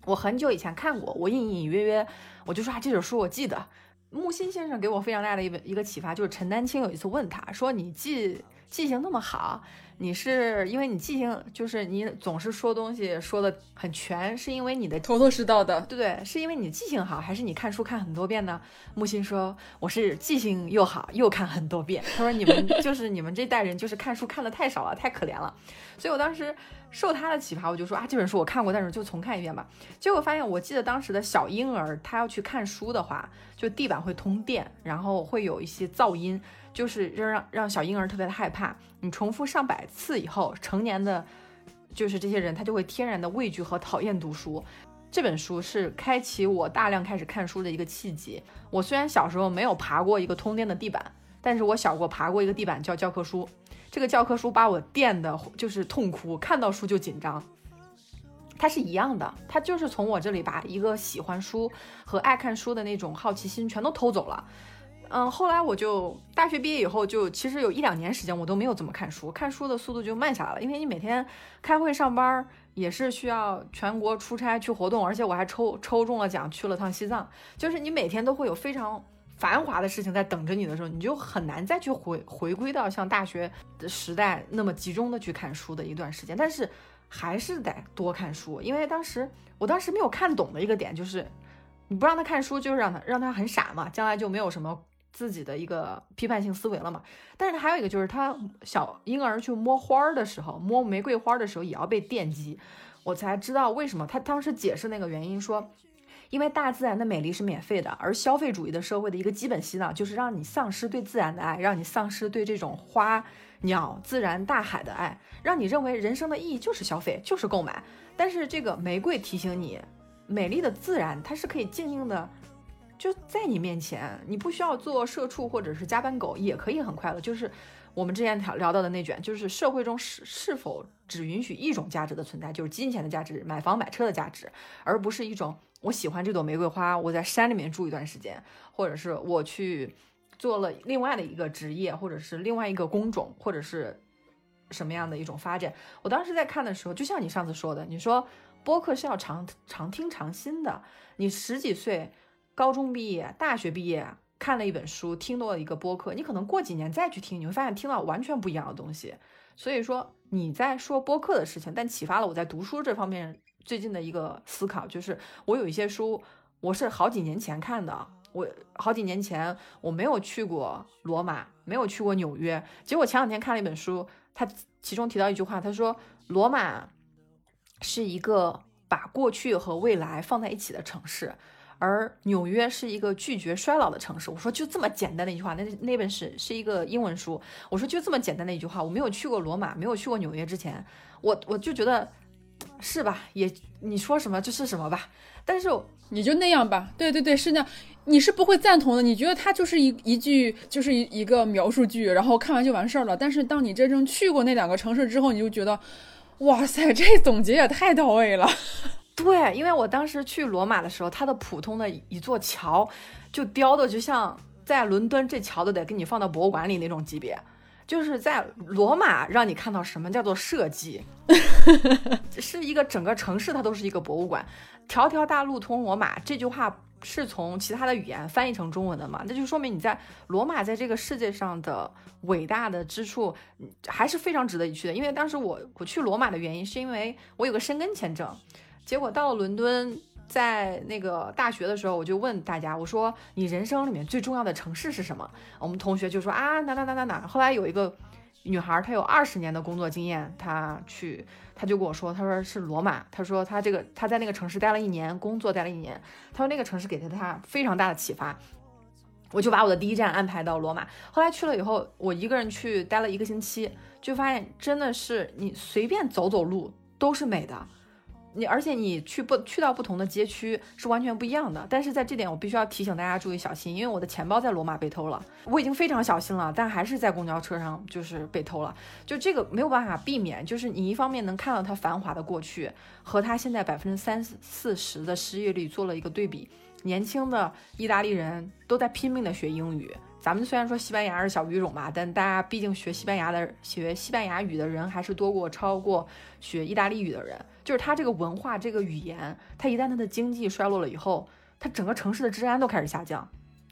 我很久以前看过，我隐隐约约，我就说啊，这本书我记得。木心先生给我非常大的一本一个启发，就是陈丹青有一次问他说：“你记记性那么好？”你是因为你记性就是你总是说东西说的很全，是因为你的头头是道的，对不对？是因为你记性好，还是你看书看很多遍呢？木心说我是记性又好又看很多遍。他说你们 [LAUGHS] 就是你们这代人就是看书看的太少了，太可怜了。所以我当时受他的启发，我就说啊这本书我看过，但是就重看一遍吧。结果发现，我记得当时的小婴儿他要去看书的话，就地板会通电，然后会有一些噪音。就是让让让小婴儿特别的害怕，你重复上百次以后，成年的，就是这些人他就会天然的畏惧和讨厌读书。这本书是开启我大量开始看书的一个契机。我虽然小时候没有爬过一个通电的地板，但是我小过爬过一个地板叫教科书。这个教科书把我电的，就是痛哭，看到书就紧张。它是一样的，它就是从我这里把一个喜欢书和爱看书的那种好奇心全都偷走了。嗯，后来我就大学毕业以后，就其实有一两年时间我都没有怎么看书，看书的速度就慢下来了。因为你每天开会上班也是需要全国出差去活动，而且我还抽抽中了奖去了趟西藏，就是你每天都会有非常繁华的事情在等着你的时候，你就很难再去回回归到像大学的时代那么集中的去看书的一段时间。但是还是得多看书，因为当时我当时没有看懂的一个点就是，你不让他看书，就是让他让他很傻嘛，将来就没有什么。自己的一个批判性思维了嘛？但是还有一个就是，他小婴儿去摸花儿的时候，摸玫瑰花的时候也要被电击。我才知道为什么他当时解释那个原因，说因为大自然的美丽是免费的，而消费主义的社会的一个基本洗脑就是让你丧失对自然的爱，让你丧失对这种花鸟、自然、大海的爱，让你认为人生的意义就是消费，就是购买。但是这个玫瑰提醒你，美丽的自然它是可以静静的。就在你面前，你不需要做社畜或者是加班狗，也可以很快乐。就是我们之前聊聊到的那卷，就是社会中是是否只允许一种价值的存在，就是金钱的价值、买房买车的价值，而不是一种我喜欢这朵玫瑰花，我在山里面住一段时间，或者是我去做了另外的一个职业，或者是另外一个工种，或者是什么样的一种发展。我当时在看的时候，就像你上次说的，你说播客是要常常听常新的，你十几岁。高中毕业、大学毕业，看了一本书，听到了一个播客，你可能过几年再去听，你会发现听到完全不一样的东西。所以说你在说播客的事情，但启发了我在读书这方面最近的一个思考，就是我有一些书，我是好几年前看的，我好几年前我没有去过罗马，没有去过纽约，结果前两天看了一本书，它其中提到一句话，他说罗马是一个把过去和未来放在一起的城市。而纽约是一个拒绝衰老的城市。我说就这么简单的一句话，那那本是是一个英文书。我说就这么简单的一句话，我没有去过罗马，没有去过纽约之前，我我就觉得是吧？也你说什么就是什么吧。但是你就那样吧，对对对，是那样。你是不会赞同的，你觉得它就是一一句就是一一个描述句，然后看完就完事儿了。但是当你真正去过那两个城市之后，你就觉得，哇塞，这总结也太到位了。对，因为我当时去罗马的时候，它的普通的一座桥就雕的就像在伦敦这桥都得给你放到博物馆里那种级别，就是在罗马让你看到什么叫做设计，[LAUGHS] 是一个整个城市它都是一个博物馆。条条大路通罗马这句话是从其他的语言翻译成中文的嘛？那就说明你在罗马在这个世界上的伟大的之处还是非常值得一去的。因为当时我我去罗马的原因是因为我有个申根签证。结果到了伦敦，在那个大学的时候，我就问大家，我说你人生里面最重要的城市是什么？我们同学就说啊哪哪哪哪哪。后来有一个女孩，她有二十年的工作经验，她去，她就跟我说，她说是罗马，她说她这个她在那个城市待了一年，工作待了一年，她说那个城市给了她非常大的启发。我就把我的第一站安排到罗马。后来去了以后，我一个人去待了一个星期，就发现真的是你随便走走路都是美的。你而且你去不去到不同的街区是完全不一样的，但是在这点我必须要提醒大家注意小心，因为我的钱包在罗马被偷了，我已经非常小心了，但还是在公交车上就是被偷了，就这个没有办法避免，就是你一方面能看到它繁华的过去，和它现在百分之三四十的失业率做了一个对比，年轻的意大利人都在拼命的学英语。咱们虽然说西班牙是小语种吧，但大家毕竟学西班牙的学西班牙语的人还是多过超过学意大利语的人。就是它这个文化这个语言，它一旦它的经济衰落了以后，它整个城市的治安都开始下降。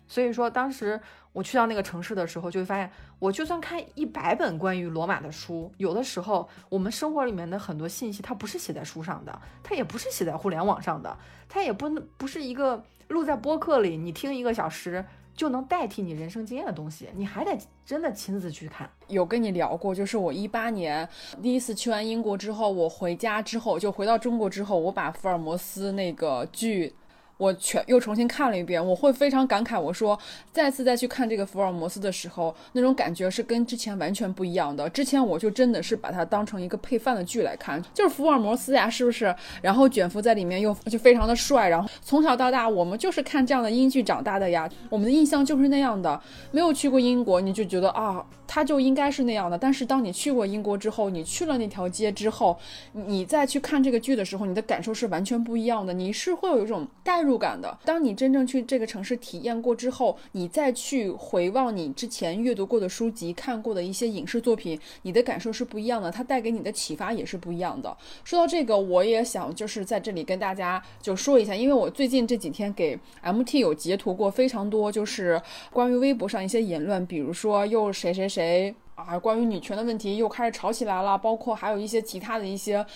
所以说当时我去到那个城市的时候，就会发现，我就算看一百本关于罗马的书，有的时候我们生活里面的很多信息，它不是写在书上的，它也不是写在互联网上的，它也不不是一个录在播客里，你听一个小时。就能代替你人生经验的东西，你还得真的亲自去看。有跟你聊过，就是我一八年第一次去完英国之后，我回家之后就回到中国之后，我把福尔摩斯那个剧。我全又重新看了一遍，我会非常感慨。我说，再次再去看这个福尔摩斯的时候，那种感觉是跟之前完全不一样的。之前我就真的是把它当成一个配饭的剧来看，就是福尔摩斯呀，是不是？然后卷福在里面又就非常的帅，然后从小到大我们就是看这样的英剧长大的呀，我们的印象就是那样的。没有去过英国，你就觉得啊，他就应该是那样的。但是当你去过英国之后，你去了那条街之后，你再去看这个剧的时候，你的感受是完全不一样的。你是会有一种代入。入感的。当你真正去这个城市体验过之后，你再去回望你之前阅读过的书籍、看过的一些影视作品，你的感受是不一样的，它带给你的启发也是不一样的。说到这个，我也想就是在这里跟大家就说一下，因为我最近这几天给 MT 有截图过非常多，就是关于微博上一些言论，比如说又谁谁谁谁啊，关于女权的问题又开始吵起来了，包括还有一些其他的一些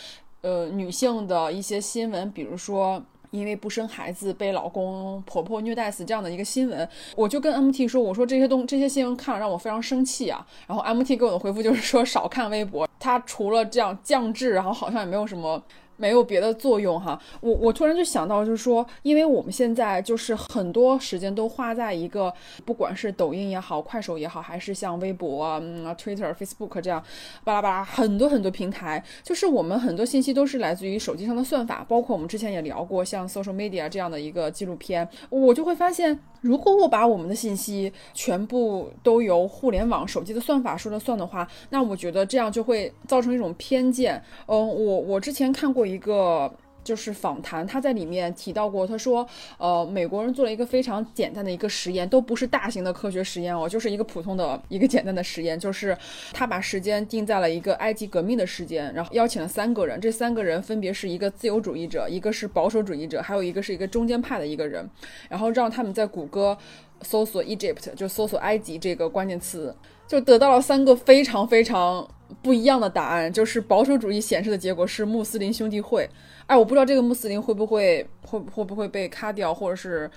呃女性的一些新闻，比如说。因为不生孩子被老公婆婆虐待死这样的一个新闻，我就跟 MT 说，我说这些东这些新闻看了让我非常生气啊。然后 MT 给我的回复就是说少看微博，他除了这样降智，然后好像也没有什么。没有别的作用哈，我我突然就想到，就是说，因为我们现在就是很多时间都花在一个，不管是抖音也好，快手也好，还是像微博啊、Twitter、Facebook 这样，巴拉巴拉很多很多平台，就是我们很多信息都是来自于手机上的算法，包括我们之前也聊过像 Social Media 这样的一个纪录片，我就会发现。如果我把我们的信息全部都由互联网手机的算法说了算的话，那我觉得这样就会造成一种偏见。嗯，我我之前看过一一个。就是访谈，他在里面提到过，他说，呃，美国人做了一个非常简单的一个实验，都不是大型的科学实验哦，就是一个普通的一个简单的实验，就是他把时间定在了一个埃及革命的时间，然后邀请了三个人，这三个人分别是一个自由主义者，一个是保守主义者，还有一个是一个中间派的一个人，然后让他们在谷歌搜索 Egypt，就搜索埃及这个关键词，就得到了三个非常非常不一样的答案，就是保守主义显示的结果是穆斯林兄弟会。哎，我不知道这个穆斯林会不会会会不会被咔掉，或者是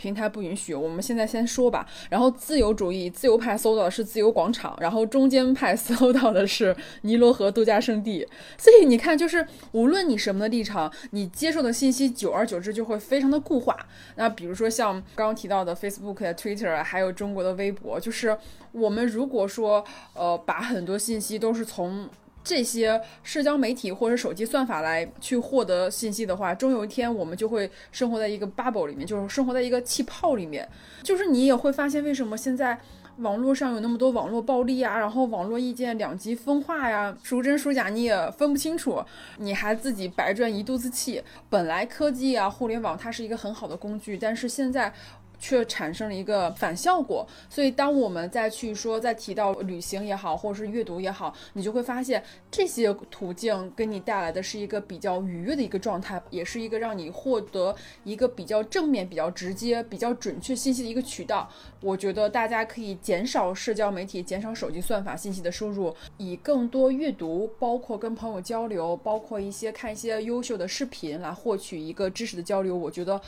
平台不允许。我们现在先说吧。然后自由主义自由派搜到的是自由广场，然后中间派 [LAUGHS] 搜到的是尼罗河度假胜地。所以你看，就是无论你什么的立场，你接受的信息久而久之就会非常的固化。那比如说像刚刚提到的 Facebook、Twitter，还有中国的微博，就是我们如果说呃把很多信息都是从这些社交媒体或者手机算法来去获得信息的话，终有一天我们就会生活在一个 bubble 里面，就是生活在一个气泡里面。就是你也会发现，为什么现在网络上有那么多网络暴力啊，然后网络意见两极分化呀，孰真孰假你也分不清楚，你还自己白赚一肚子气。本来科技啊，互联网它是一个很好的工具，但是现在。却产生了一个反效果，所以当我们再去说、再提到旅行也好，或者是阅读也好，你就会发现这些途径给你带来的是一个比较愉悦的一个状态，也是一个让你获得一个比较正面、比较直接、比较准确信息的一个渠道。我觉得大家可以减少社交媒体、减少手机算法信息的输入，以更多阅读，包括跟朋友交流，包括一些看一些优秀的视频来获取一个知识的交流。我觉得。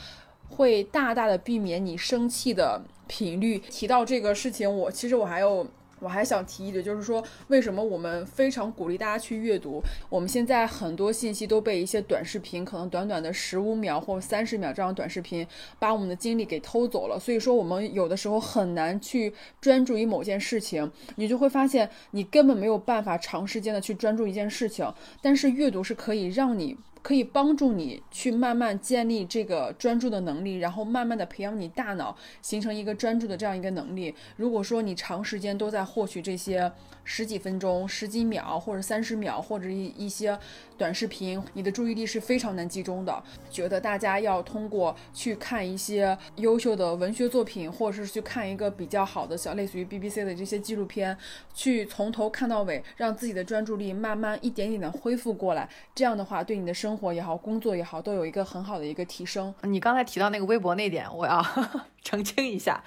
会大大的避免你生气的频率。提到这个事情，我其实我还有我还想提一点，就是说为什么我们非常鼓励大家去阅读？我们现在很多信息都被一些短视频，可能短短的十五秒或三十秒这样短视频，把我们的精力给偷走了。所以说我们有的时候很难去专注于某件事情，你就会发现你根本没有办法长时间的去专注一件事情。但是阅读是可以让你。可以帮助你去慢慢建立这个专注的能力，然后慢慢的培养你大脑形成一个专注的这样一个能力。如果说你长时间都在获取这些十几分钟、十几秒或者三十秒或者一一些短视频，你的注意力是非常难集中的。觉得大家要通过去看一些优秀的文学作品，或者是去看一个比较好的小类似于 BBC 的这些纪录片，去从头看到尾，让自己的专注力慢慢一点点的恢复过来。这样的话，对你的生活也好，工作也好，都有一个很好的一个提升。你刚才提到那个微博那点，我要 [LAUGHS] 澄清一下，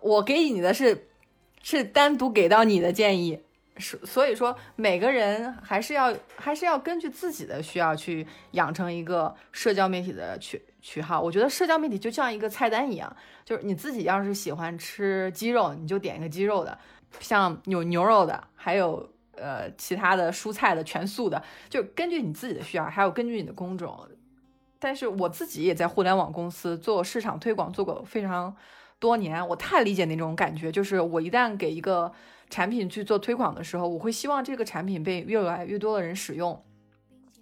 我给你的是是单独给到你的建议，所以说每个人还是要还是要根据自己的需要去养成一个社交媒体的取取号。我觉得社交媒体就像一个菜单一样，就是你自己要是喜欢吃鸡肉，你就点一个鸡肉的；像有牛肉的，还有。呃，其他的蔬菜的全素的，就根据你自己的需要，还有根据你的工种。但是我自己也在互联网公司做市场推广，做过非常多年，我太理解那种感觉。就是我一旦给一个产品去做推广的时候，我会希望这个产品被越来越多的人使用。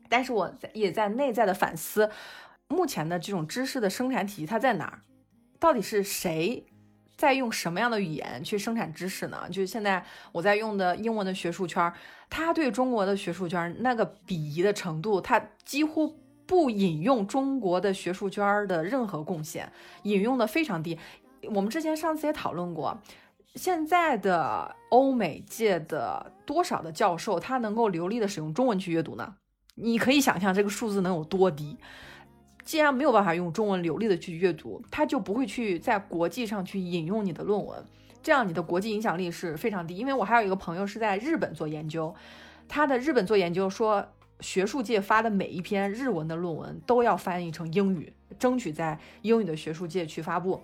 但是我也在内在的反思，目前的这种知识的生产体系它在哪儿？到底是谁？在用什么样的语言去生产知识呢？就是现在我在用的英文的学术圈，它对中国的学术圈那个鄙夷的程度，它几乎不引用中国的学术圈的任何贡献，引用的非常低。我们之前上次也讨论过，现在的欧美界的多少的教授，他能够流利的使用中文去阅读呢？你可以想象这个数字能有多低。既然没有办法用中文流利的去阅读，他就不会去在国际上去引用你的论文，这样你的国际影响力是非常低。因为我还有一个朋友是在日本做研究，他的日本做研究说，学术界发的每一篇日文的论文都要翻译成英语，争取在英语的学术界去发布。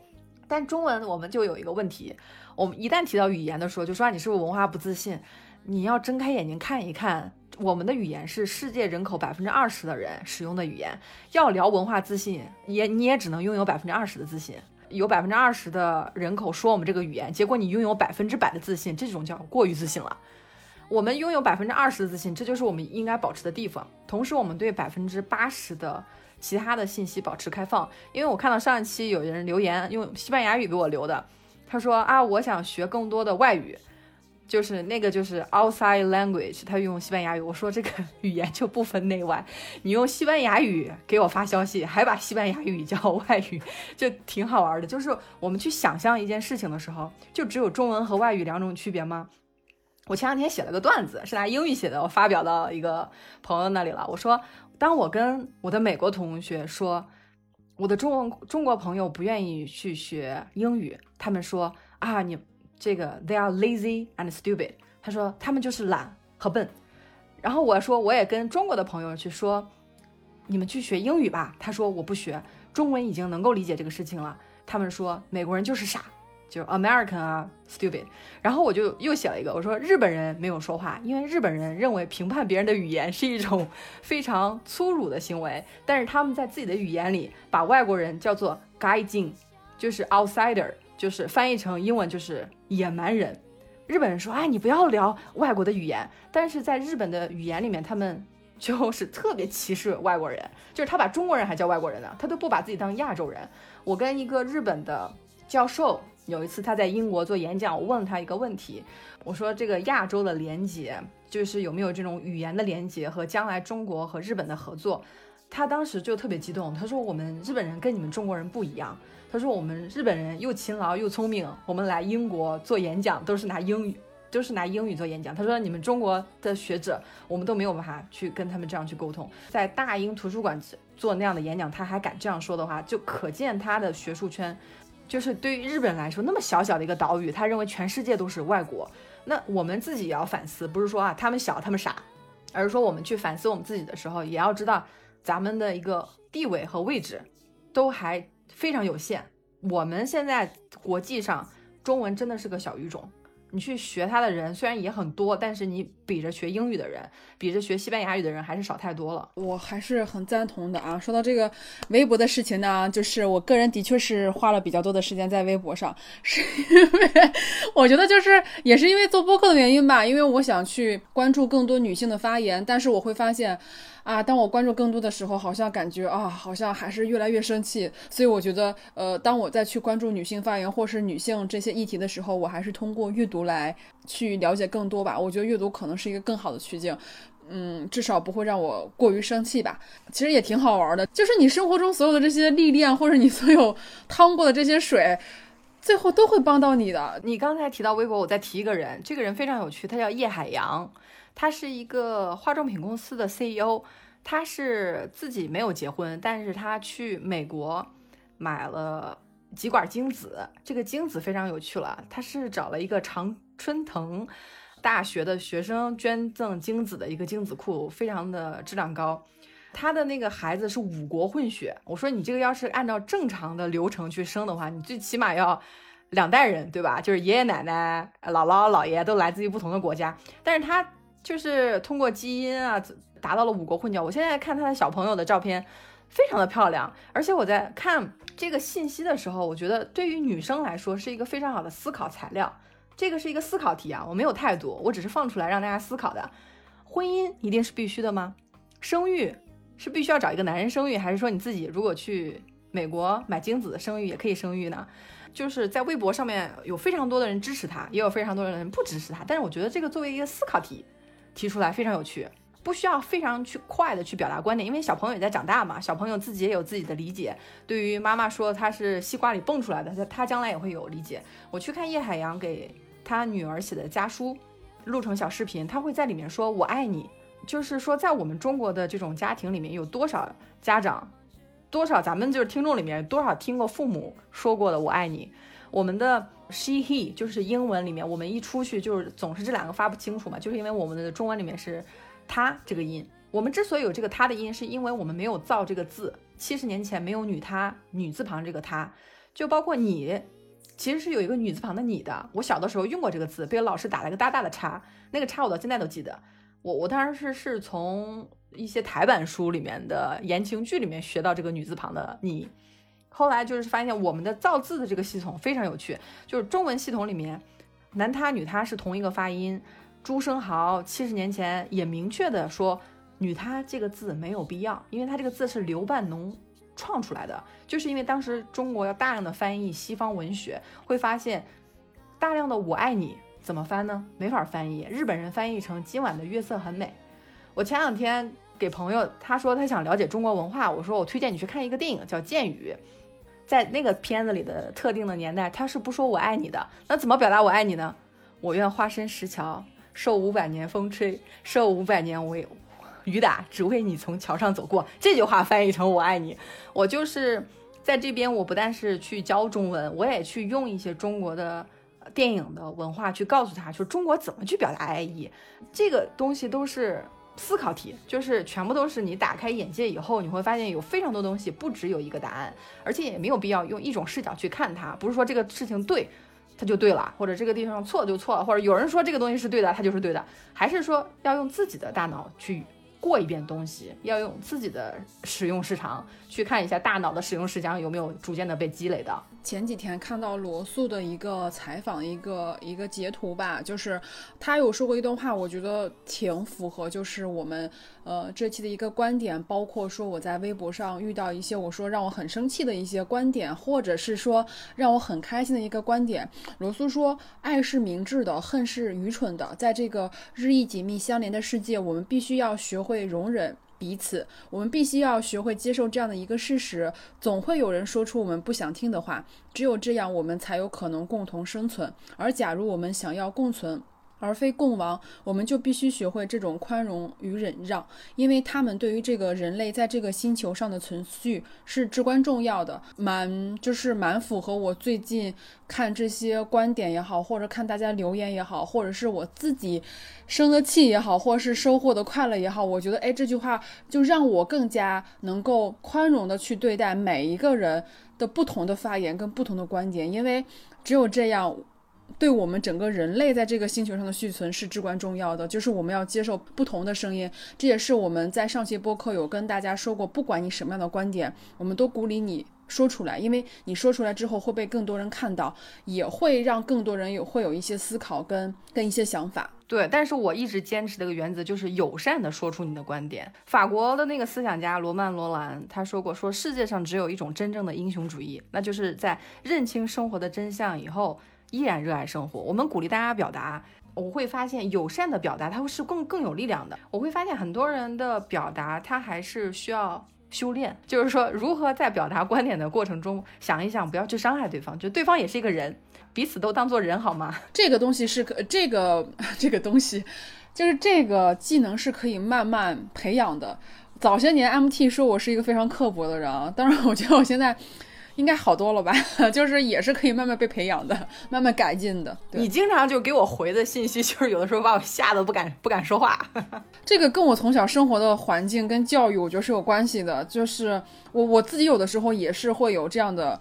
但中文我们就有一个问题，我们一旦提到语言的时候，就说你是不是文化不自信？你要睁开眼睛看一看。我们的语言是世界人口百分之二十的人使用的语言。要聊文化自信，也你也只能拥有百分之二十的自信。有百分之二十的人口说我们这个语言，结果你拥有百分之百的自信，这种叫过于自信了。我们拥有百分之二十的自信，这就是我们应该保持的地方。同时，我们对百分之八十的其他的信息保持开放。因为我看到上一期有人留言用西班牙语给我留的，他说啊，我想学更多的外语。就是那个就是 outside language，他用西班牙语。我说这个 [LAUGHS] 语言就不分内外，你用西班牙语给我发消息，还把西班牙语叫外语，就挺好玩的。就是我们去想象一件事情的时候，就只有中文和外语两种区别吗？我前两天写了个段子，是拿英语写的，我发表到一个朋友那里了。我说，当我跟我的美国同学说，我的中文中国朋友不愿意去学英语，他们说啊你。这个 they are lazy and stupid，他说他们就是懒和笨。然后我说我也跟中国的朋友去说，你们去学英语吧。他说我不学，中文已经能够理解这个事情了。他们说美国人就是傻，就 American 啊 stupid。然后我就又写了一个，我说日本人没有说话，因为日本人认为评判别人的语言是一种 [LAUGHS] 非常粗鲁的行为，但是他们在自己的语言里把外国人叫做 g u i d i n g 就是 outsider，就是翻译成英文就是野蛮人。日本人说：“哎，你不要聊外国的语言。”但是在日本的语言里面，他们就是特别歧视外国人，就是他把中国人还叫外国人呢，他都不把自己当亚洲人。我跟一个日本的教授有一次他在英国做演讲，我问了他一个问题，我说：“这个亚洲的连接，就是有没有这种语言的连接和将来中国和日本的合作？”他当时就特别激动，他说：“我们日本人跟你们中国人不一样。”他说：“我们日本人又勤劳又聪明，我们来英国做演讲都是拿英语，都是拿英语做演讲。”他说：“你们中国的学者，我们都没有办法去跟他们这样去沟通。在大英图书馆做那样的演讲，他还敢这样说的话，就可见他的学术圈，就是对于日本来说，那么小小的一个岛屿，他认为全世界都是外国。那我们自己也要反思，不是说啊他们小他们傻，而是说我们去反思我们自己的时候，也要知道咱们的一个地位和位置，都还。”非常有限。我们现在国际上中文真的是个小语种，你去学它的人虽然也很多，但是你比着学英语的人，比着学西班牙语的人还是少太多了。我还是很赞同的啊。说到这个微博的事情呢，就是我个人的确是花了比较多的时间在微博上，是因为我觉得就是也是因为做播客的原因吧，因为我想去关注更多女性的发言，但是我会发现。啊，当我关注更多的时候，好像感觉啊，好像还是越来越生气。所以我觉得，呃，当我再去关注女性发言或是女性这些议题的时候，我还是通过阅读来去了解更多吧。我觉得阅读可能是一个更好的途径，嗯，至少不会让我过于生气吧。其实也挺好玩的，就是你生活中所有的这些历练，或者你所有趟过的这些水，最后都会帮到你的。你刚才提到微博，我再提一个人，这个人非常有趣，他叫叶海洋。他是一个化妆品公司的 CEO，他是自己没有结婚，但是他去美国买了几管精子。这个精子非常有趣了，他是找了一个常春藤大学的学生捐赠精子的一个精子库，非常的质量高。他的那个孩子是五国混血。我说你这个要是按照正常的流程去生的话，你最起码要两代人，对吧？就是爷爷奶奶、姥姥姥爷都来自于不同的国家，但是他。就是通过基因啊，达到了五国混交。我现在看他的小朋友的照片，非常的漂亮。而且我在看这个信息的时候，我觉得对于女生来说是一个非常好的思考材料。这个是一个思考题啊，我没有态度，我只是放出来让大家思考的。婚姻一定是必须的吗？生育是必须要找一个男人生育，还是说你自己如果去美国买精子生育也可以生育呢？就是在微博上面有非常多的人支持他，也有非常多的人不支持他。但是我觉得这个作为一个思考题。提出来非常有趣，不需要非常去快的去表达观点，因为小朋友也在长大嘛，小朋友自己也有自己的理解。对于妈妈说他是西瓜里蹦出来的，他他将来也会有理解。我去看叶海洋给他女儿写的家书，录成小视频，他会在里面说“我爱你”，就是说在我们中国的这种家庭里面，有多少家长，多少咱们就是听众里面多少听过父母说过的“我爱你”。我们的 she he 就是英文里面，我们一出去就是总是这两个发不清楚嘛，就是因为我们的中文里面是他这个音。我们之所以有这个他的音，是因为我们没有造这个字。七十年前没有女他女字旁这个他，就包括你，其实是有一个女字旁的你的。我小的时候用过这个字，被老师打了个大大的叉，那个叉我到现在都记得。我我当时是是从一些台版书里面的言情剧里面学到这个女字旁的你。后来就是发现我们的造字的这个系统非常有趣，就是中文系统里面，男他女他是同一个发音。朱生豪七十年前也明确的说，女他这个字没有必要，因为他这个字是刘半农创出来的，就是因为当时中国要大量的翻译西方文学，会发现大量的我爱你怎么翻呢？没法翻译，日本人翻译成今晚的月色很美。我前两天给朋友，他说他想了解中国文化，我说我推荐你去看一个电影叫《剑雨》。在那个片子里的特定的年代，他是不说我爱你的，那怎么表达我爱你呢？我愿化身石桥，受五百年风吹，受五百年为雨打，只为你从桥上走过。这句话翻译成我爱你。我就是在这边，我不但是去教中文，我也去用一些中国的电影的文化去告诉他，说中国怎么去表达爱意。这个东西都是思考题，就是全部都是你打开眼界以后，你会发现有非常多东西不只有一个答案，而且也没有必要用一种视角去看它。不是说这个事情对，它就对了，或者这个地方错就错了，或者有人说这个东西是对的，它就是对的，还是说要用自己的大脑去过一遍东西，要用自己的使用时长去看一下大脑的使用时长有没有逐渐的被积累的。前几天看到罗素的一个采访，一个一个截图吧，就是他有说过一段话，我觉得挺符合，就是我们呃这期的一个观点，包括说我在微博上遇到一些我说让我很生气的一些观点，或者是说让我很开心的一个观点。罗素说：“爱是明智的，恨是愚蠢的。在这个日益紧密相连的世界，我们必须要学会容忍。”彼此，我们必须要学会接受这样的一个事实：总会有人说出我们不想听的话，只有这样，我们才有可能共同生存。而假如我们想要共存，而非共亡，我们就必须学会这种宽容与忍让，因为他们对于这个人类在这个星球上的存续是至关重要的。蛮就是蛮符合我最近看这些观点也好，或者看大家留言也好，或者是我自己生的气也好，或者是收获的快乐也好，我觉得哎，这句话就让我更加能够宽容的去对待每一个人的不同的发言跟不同的观点，因为只有这样。对我们整个人类在这个星球上的续存是至关重要的，就是我们要接受不同的声音。这也是我们在上期播客有跟大家说过，不管你什么样的观点，我们都鼓励你说出来，因为你说出来之后会被更多人看到，也会让更多人有会有一些思考跟跟一些想法。对，但是我一直坚持的一个原则就是友善的说出你的观点。法国的那个思想家罗曼·罗兰他说过，说世界上只有一种真正的英雄主义，那就是在认清生活的真相以后。依然热爱生活，我们鼓励大家表达。我会发现友善的表达，它会是更更有力量的。我会发现很多人的表达，他还是需要修炼。就是说，如何在表达观点的过程中，想一想，不要去伤害对方，就对方也是一个人，彼此都当做人，好吗？[LAUGHS] 这个东西是可，这个这个东西，就是这个技能是可以慢慢培养的。早些年，MT 说我是一个非常刻薄的人啊，当然，我觉得我现在。应该好多了吧？[LAUGHS] 就是也是可以慢慢被培养的，慢慢改进的。你经常就给我回的信息，就是有的时候把我吓得不敢不敢说话。[LAUGHS] 这个跟我从小生活的环境跟教育，我觉得是有关系的。就是我我自己有的时候也是会有这样的。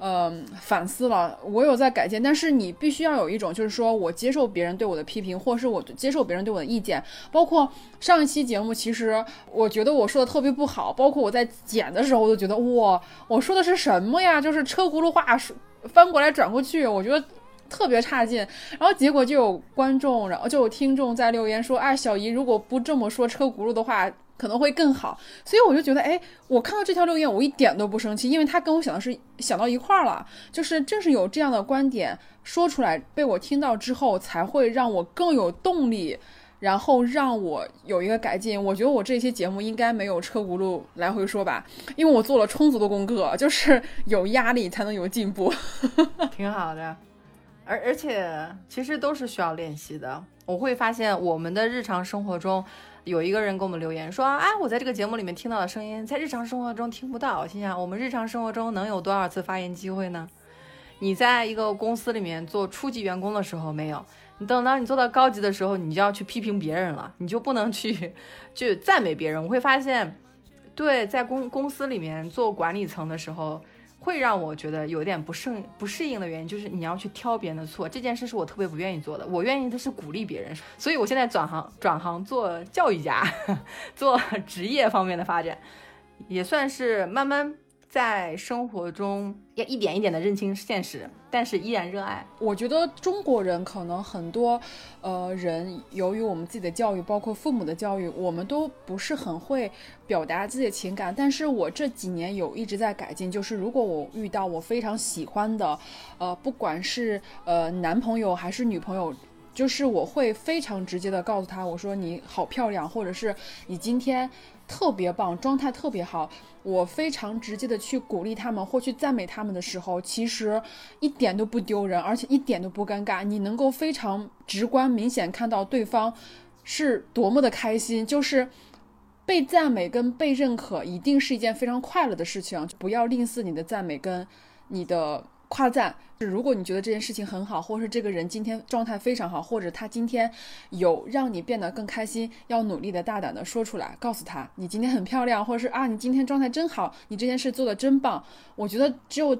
嗯，反思了，我有在改进，但是你必须要有一种，就是说我接受别人对我的批评，或是我接受别人对我的意见。包括上一期节目，其实我觉得我说的特别不好，包括我在剪的时候，我都觉得哇，我说的是什么呀？就是车轱辘话翻过来转过去，我觉得特别差劲。然后结果就有观众，然后就有听众在留言说，哎，小姨如果不这么说车轱辘的话。可能会更好，所以我就觉得，哎，我看到这条留言，我一点都不生气，因为他跟我想的是想到一块儿了，就是正是有这样的观点说出来，被我听到之后，才会让我更有动力，然后让我有一个改进。我觉得我这些节目应该没有车轱辘来回说吧，因为我做了充足的功课，[LAUGHS] 就是有压力才能有进步，[LAUGHS] 挺好的。而而且其实都是需要练习的。我会发现我们的日常生活中。有一个人给我们留言说啊，我在这个节目里面听到的声音，在日常生活中听不到。心想，我们日常生活中能有多少次发言机会呢？你在一个公司里面做初级员工的时候没有，你等到你做到高级的时候，你就要去批评别人了，你就不能去 [LAUGHS] 去赞美别人。我会发现，对，在公公司里面做管理层的时候。会让我觉得有点不适不适应的原因，就是你要去挑别人的错，这件事是我特别不愿意做的。我愿意的是鼓励别人，所以我现在转行转行做教育家，[LAUGHS] 做职业方面的发展，也算是慢慢。在生活中要一点一点的认清现实，但是依然热爱。我觉得中国人可能很多，呃，人由于我们自己的教育，包括父母的教育，我们都不是很会表达自己的情感。但是我这几年有一直在改进，就是如果我遇到我非常喜欢的，呃，不管是呃男朋友还是女朋友。就是我会非常直接的告诉他，我说你好漂亮，或者是你今天特别棒，状态特别好。我非常直接的去鼓励他们或去赞美他们的时候，其实一点都不丢人，而且一点都不尴尬。你能够非常直观明显看到对方是多么的开心，就是被赞美跟被认可，一定是一件非常快乐的事情。不要吝啬你的赞美跟你的。夸赞。如果你觉得这件事情很好，或者是这个人今天状态非常好，或者他今天有让你变得更开心，要努力的、大胆的说出来，告诉他你今天很漂亮，或者是啊你今天状态真好，你这件事做的真棒。我觉得只有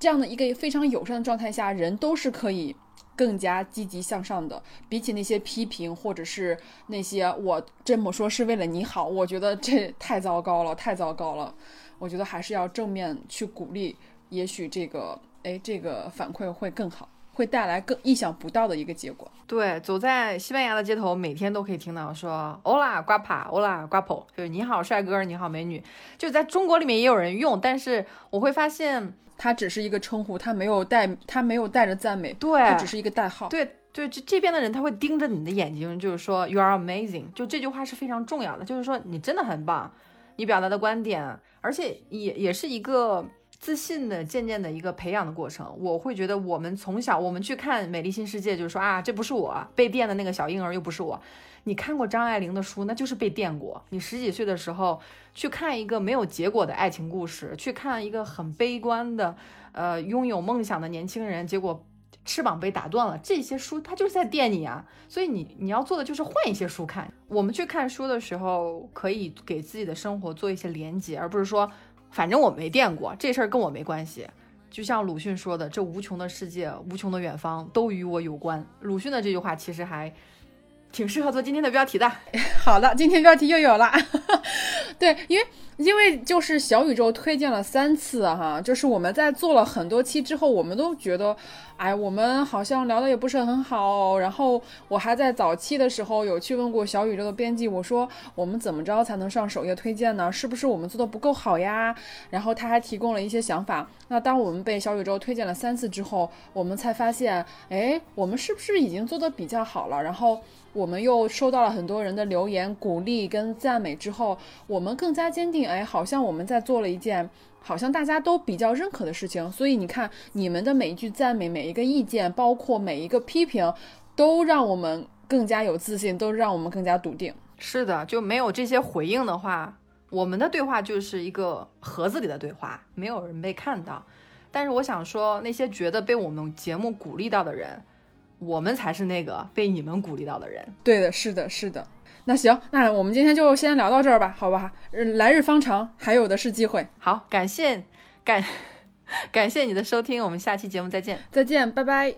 这样的一个非常友善的状态下，人都是可以更加积极向上的。比起那些批评，或者是那些我这么说是为了你好，我觉得这太糟糕了，太糟糕了。我觉得还是要正面去鼓励，也许这个。哎，这个反馈会更好，会带来更意想不到的一个结果。对，走在西班牙的街头，每天都可以听到说 “Hola guapa”，“Hola guapo”，就是你好帅哥，你好美女。就在中国里面也有人用，但是我会发现它只是一个称呼，它没有带，它没有带着赞美，对，它只是一个代号。对对，这这边的人他会盯着你的眼睛，就是说 “You are amazing”，就这句话是非常重要的，就是说你真的很棒，你表达的观点，而且也也是一个。自信的渐渐的一个培养的过程，我会觉得我们从小我们去看《美丽新世界》，就是说啊，这不是我被电的那个小婴儿，又不是我。你看过张爱玲的书，那就是被电过。你十几岁的时候去看一个没有结果的爱情故事，去看一个很悲观的，呃，拥有梦想的年轻人，结果翅膀被打断了。这些书它就是在电你啊，所以你你要做的就是换一些书看。我们去看书的时候，可以给自己的生活做一些连接，而不是说。反正我没电过这事儿，跟我没关系。就像鲁迅说的：“这无穷的世界，无穷的远方，都与我有关。”鲁迅的这句话其实还挺适合做今天的标题的。[LAUGHS] 好了，今天标题又有了。[LAUGHS] 对，因为。因为就是小宇宙推荐了三次哈，就是我们在做了很多期之后，我们都觉得，哎，我们好像聊的也不是很好。然后我还在早期的时候有去问过小宇宙的编辑，我说我们怎么着才能上首页推荐呢？是不是我们做的不够好呀？然后他还提供了一些想法。那当我们被小宇宙推荐了三次之后，我们才发现，哎，我们是不是已经做的比较好了？然后我们又收到了很多人的留言、鼓励跟赞美之后，我们更加坚定。哎，好像我们在做了一件好像大家都比较认可的事情，所以你看，你们的每一句赞美、每一个意见，包括每一个批评，都让我们更加有自信，都让我们更加笃定。是的，就没有这些回应的话，我们的对话就是一个盒子里的对话，没有人被看到。但是我想说，那些觉得被我们节目鼓励到的人，我们才是那个被你们鼓励到的人。对的，是的，是的。那行，那我们今天就先聊到这儿吧，好吧？来日方长，还有的是机会。好，感谢感 [LAUGHS] 感谢你的收听，我们下期节目再见，再见，拜拜。